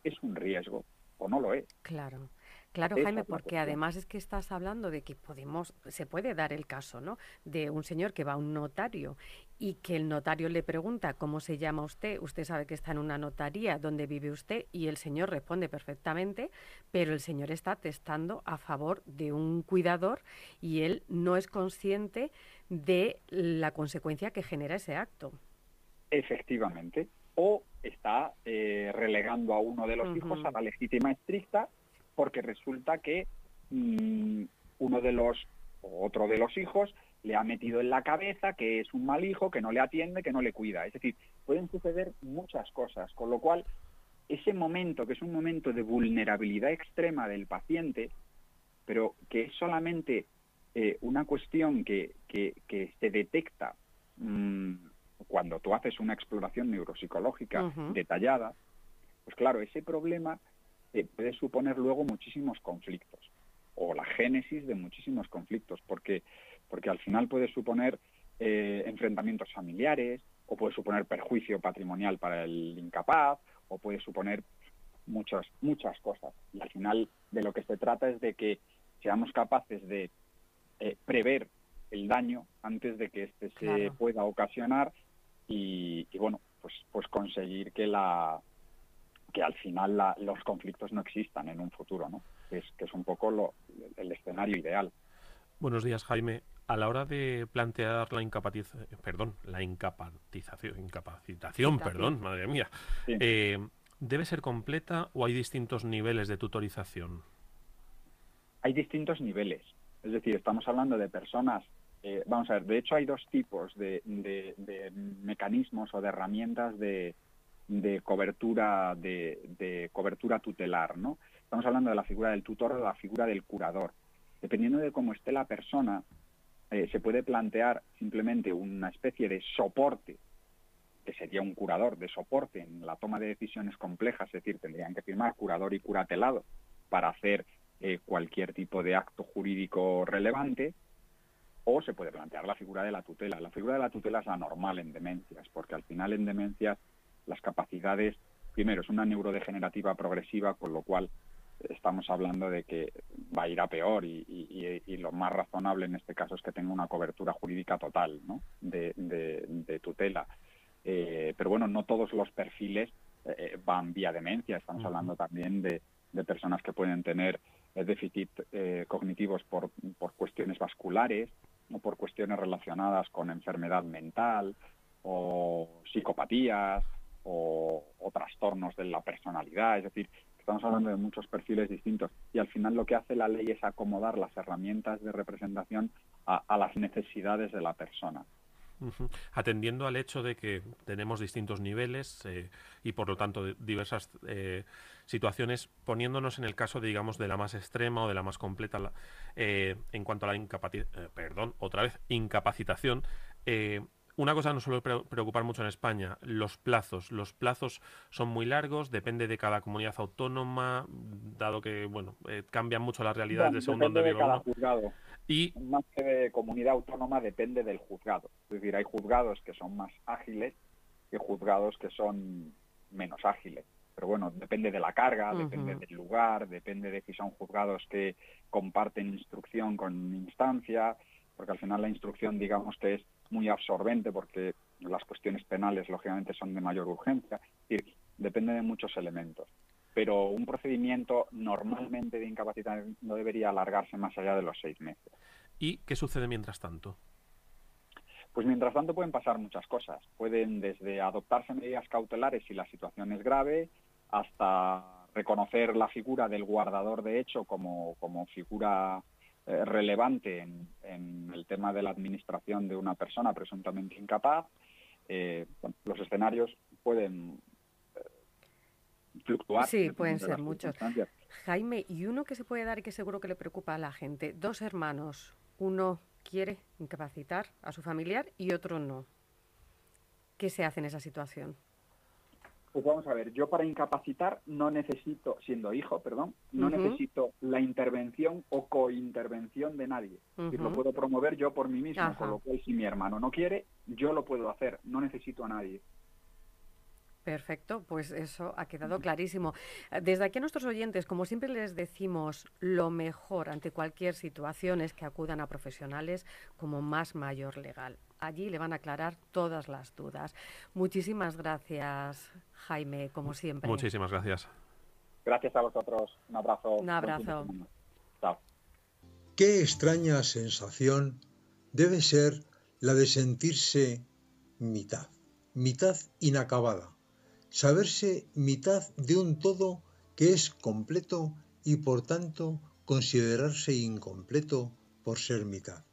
Speaker 6: es un riesgo o no lo es.
Speaker 1: Claro. Claro, Jaime, porque además es que estás hablando de que podemos, se puede dar el caso, ¿no? De un señor que va a un notario y que el notario le pregunta cómo se llama usted, usted sabe que está en una notaría, ¿dónde vive usted? Y el señor responde perfectamente, pero el señor está testando a favor de un cuidador y él no es consciente de la consecuencia que genera ese acto.
Speaker 6: Efectivamente. O está eh, relegando a uno de los hijos a la legítima estricta porque resulta que mm, uno de los o otro de los hijos le ha metido en la cabeza que es un mal hijo, que no le atiende, que no le cuida. Es decir, pueden suceder muchas cosas, con lo cual ese momento, que es un momento de vulnerabilidad extrema del paciente, pero que es solamente eh, una cuestión que, que, se detecta mm, cuando tú haces una exploración neuropsicológica detallada, pues claro, ese problema puede suponer luego muchísimos conflictos o la génesis de muchísimos conflictos, porque, porque al final puede suponer eh, enfrentamientos familiares o puede suponer perjuicio patrimonial para el incapaz o puede suponer muchas, muchas cosas. Y al final de lo que se trata es de que seamos capaces de eh, prever el daño antes de que éste se pueda ocasionar y, y, bueno, pues, pues conseguir que la, que al final los conflictos no existan en un futuro, ¿no? Que es, que es un poco lo, el escenario ideal.
Speaker 3: Buenos días, Jaime. A la hora de plantear la incapacitación, perdón, la incapacitación, incapacitación, perdón, madre mía, eh, ¿debe ser completa o hay distintos niveles de tutorización?
Speaker 6: Hay distintos niveles. Es decir, estamos hablando de personas eh, vamos a ver, de hecho hay dos tipos de, mecanismos o de herramientas de, de cobertura de, cobertura tutelar, ¿no? Estamos hablando de la figura del tutor o de la figura del curador. Dependiendo de cómo esté la persona, eh, se puede plantear simplemente una especie de soporte, que sería un curador de soporte en la toma de decisiones complejas, es decir, tendrían que firmar curador y curatelado para hacer eh, cualquier tipo de acto jurídico relevante, o se puede plantear la figura de la tutela. La figura de la tutela es anormal en demencias, porque al final en demencias las capacidades, primero, es una neurodegenerativa progresiva, con lo cual estamos hablando de que va a ir a peor y, lo más razonable en este caso es que tenga una cobertura jurídica total ¿no? de, tutela. Eh, pero bueno, no todos los perfiles eh, van vía demencia. Estamos hablando también de, personas que pueden tener eh, déficit cognitivos por, por cuestiones vasculares o por cuestiones relacionadas con enfermedad mental o psicopatías o, trastornos de la personalidad, es decir, estamos hablando de muchos perfiles distintos. Y al final lo que hace la ley es acomodar las herramientas de representación a, las necesidades de la persona.
Speaker 3: Atendiendo al hecho de que tenemos distintos niveles eh, y por lo tanto diversas eh, situaciones, poniéndonos en el caso, digamos, de la más extrema o de la más completa eh, en cuanto a la incapacitación, perdón, otra vez, incapacitación, una cosa nos suele preocupar mucho en España, los plazos. Los plazos son muy largos, depende de cada comunidad autónoma, dado que, bueno, cambian mucho las realidades de
Speaker 6: según dónde y más que de comunidad autónoma depende del juzgado. Es decir, hay juzgados que son más ágiles y juzgados que son menos ágiles. Pero bueno, depende de la carga, depende del lugar, depende de si son juzgados que comparten instrucción con instancia, porque al final la instrucción digamos que es muy absorbente porque las cuestiones penales lógicamente son de mayor urgencia. Es decir, depende de muchos elementos pero un procedimiento normalmente de incapacidad no debería alargarse más allá de los seis meses.
Speaker 3: ¿Y qué sucede mientras tanto?
Speaker 6: Pues mientras tanto pueden pasar muchas cosas. Pueden desde adoptarse medidas cautelares si la situación es grave, hasta reconocer la figura del guardador de hecho como, figura eh, relevante en, el tema de la administración de una persona presuntamente incapaz. Eh, los escenarios pueden fluctuar.
Speaker 1: Sí, pueden ser muchos. Jaime, y uno que se puede dar y que seguro que le preocupa a la gente, dos hermanos, uno quiere incapacitar a su familiar y otro no. ¿Qué se hace en esa situación?
Speaker 6: Pues vamos a ver, yo para incapacitar no necesito, siendo hijo, perdón, no necesito la intervención o cointervención de nadie. lo puedo promover yo por mí mismo, con lo cual si mi hermano no quiere, yo lo puedo hacer, no necesito a nadie.
Speaker 1: Perfecto, pues eso ha quedado clarísimo. Desde aquí a nuestros oyentes, como siempre les decimos, lo mejor ante cualquier situación es que acudan a profesionales como más mayor legal. Allí le van a aclarar todas las dudas. Muchísimas gracias, Jaime, como siempre.
Speaker 3: Muchísimas gracias.
Speaker 6: Gracias a vosotros. Un abrazo.
Speaker 1: Un abrazo.
Speaker 6: Chao.
Speaker 7: Qué extraña sensación debe ser la de sentirse mitad, mitad inacabada saberse mitad de un todo que es completo y por tanto considerarse incompleto por ser mitad.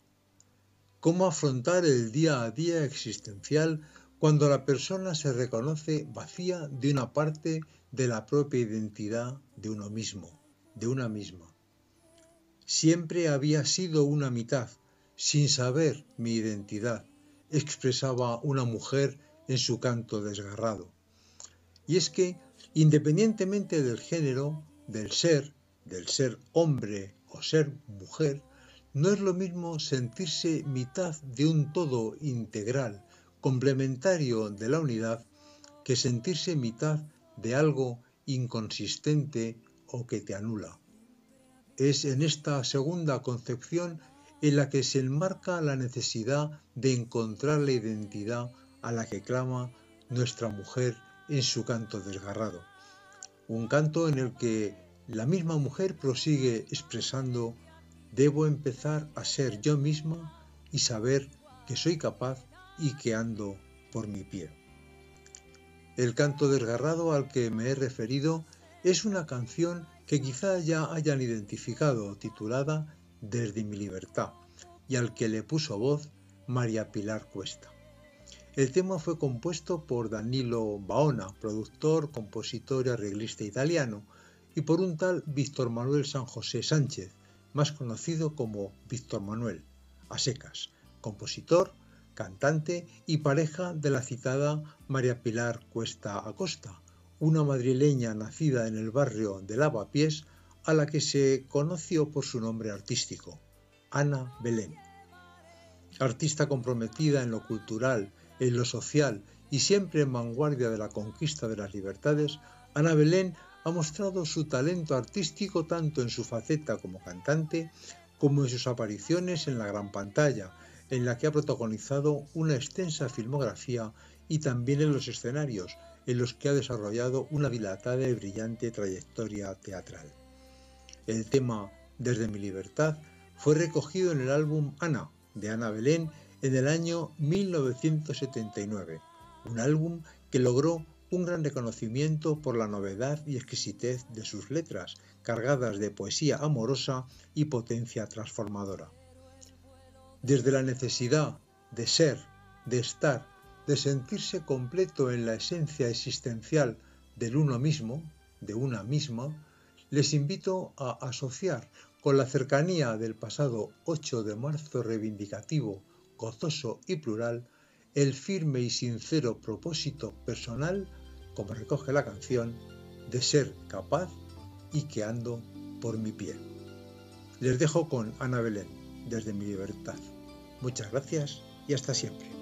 Speaker 7: ¿Cómo afrontar el día a día existencial cuando la persona se reconoce vacía de una parte de la propia identidad de uno mismo, de una misma? Siempre había sido una mitad, sin saber mi identidad, expresaba una mujer en su canto desgarrado. Y es que, independientemente del género, del ser, del ser hombre o ser mujer, no es lo mismo sentirse mitad de un todo integral, complementario de la unidad, que sentirse mitad de algo inconsistente o que te anula. Es en esta segunda concepción en la que se enmarca la necesidad de encontrar la identidad a la que clama nuestra mujer en su canto desgarrado. Un canto en el que la misma mujer prosigue expresando debo empezar a ser yo misma y saber que soy capaz y que ando por mi pie. El canto desgarrado al que me he referido es una canción que quizá ya hayan identificado titulada Desde mi libertad y al que le puso voz María Pilar Cuesta. El tema fue compuesto por Danilo Baona, productor, compositor y arreglista italiano, y por un tal Víctor Manuel San José Sánchez, más conocido como Víctor Manuel, a secas, compositor, cantante y pareja de la citada María Pilar Cuesta Acosta, una madrileña nacida en el barrio de Lavapiés, a la que se conoció por su nombre artístico, Ana Belén. Artista comprometida en lo cultural en lo social y siempre en vanguardia de la conquista de las libertades, Ana Belén ha mostrado su talento artístico tanto en su faceta como cantante como en sus apariciones en la gran pantalla, en la que ha protagonizado una extensa filmografía y también en los escenarios, en los que ha desarrollado una dilatada y brillante trayectoria teatral. El tema Desde mi libertad fue recogido en el álbum Ana de Ana Belén en el año 1979, un álbum que logró un gran reconocimiento por la novedad y exquisitez de sus letras, cargadas de poesía amorosa y potencia transformadora. Desde la necesidad de ser, de estar, de sentirse completo en la esencia existencial del uno mismo, de una misma, les invito a asociar con la cercanía del pasado 8 de marzo reivindicativo, gozoso y plural, el firme y sincero propósito personal, como recoge la canción, de ser capaz y que ando por mi pie. Les dejo con Ana Belén, desde mi libertad. Muchas gracias y hasta siempre.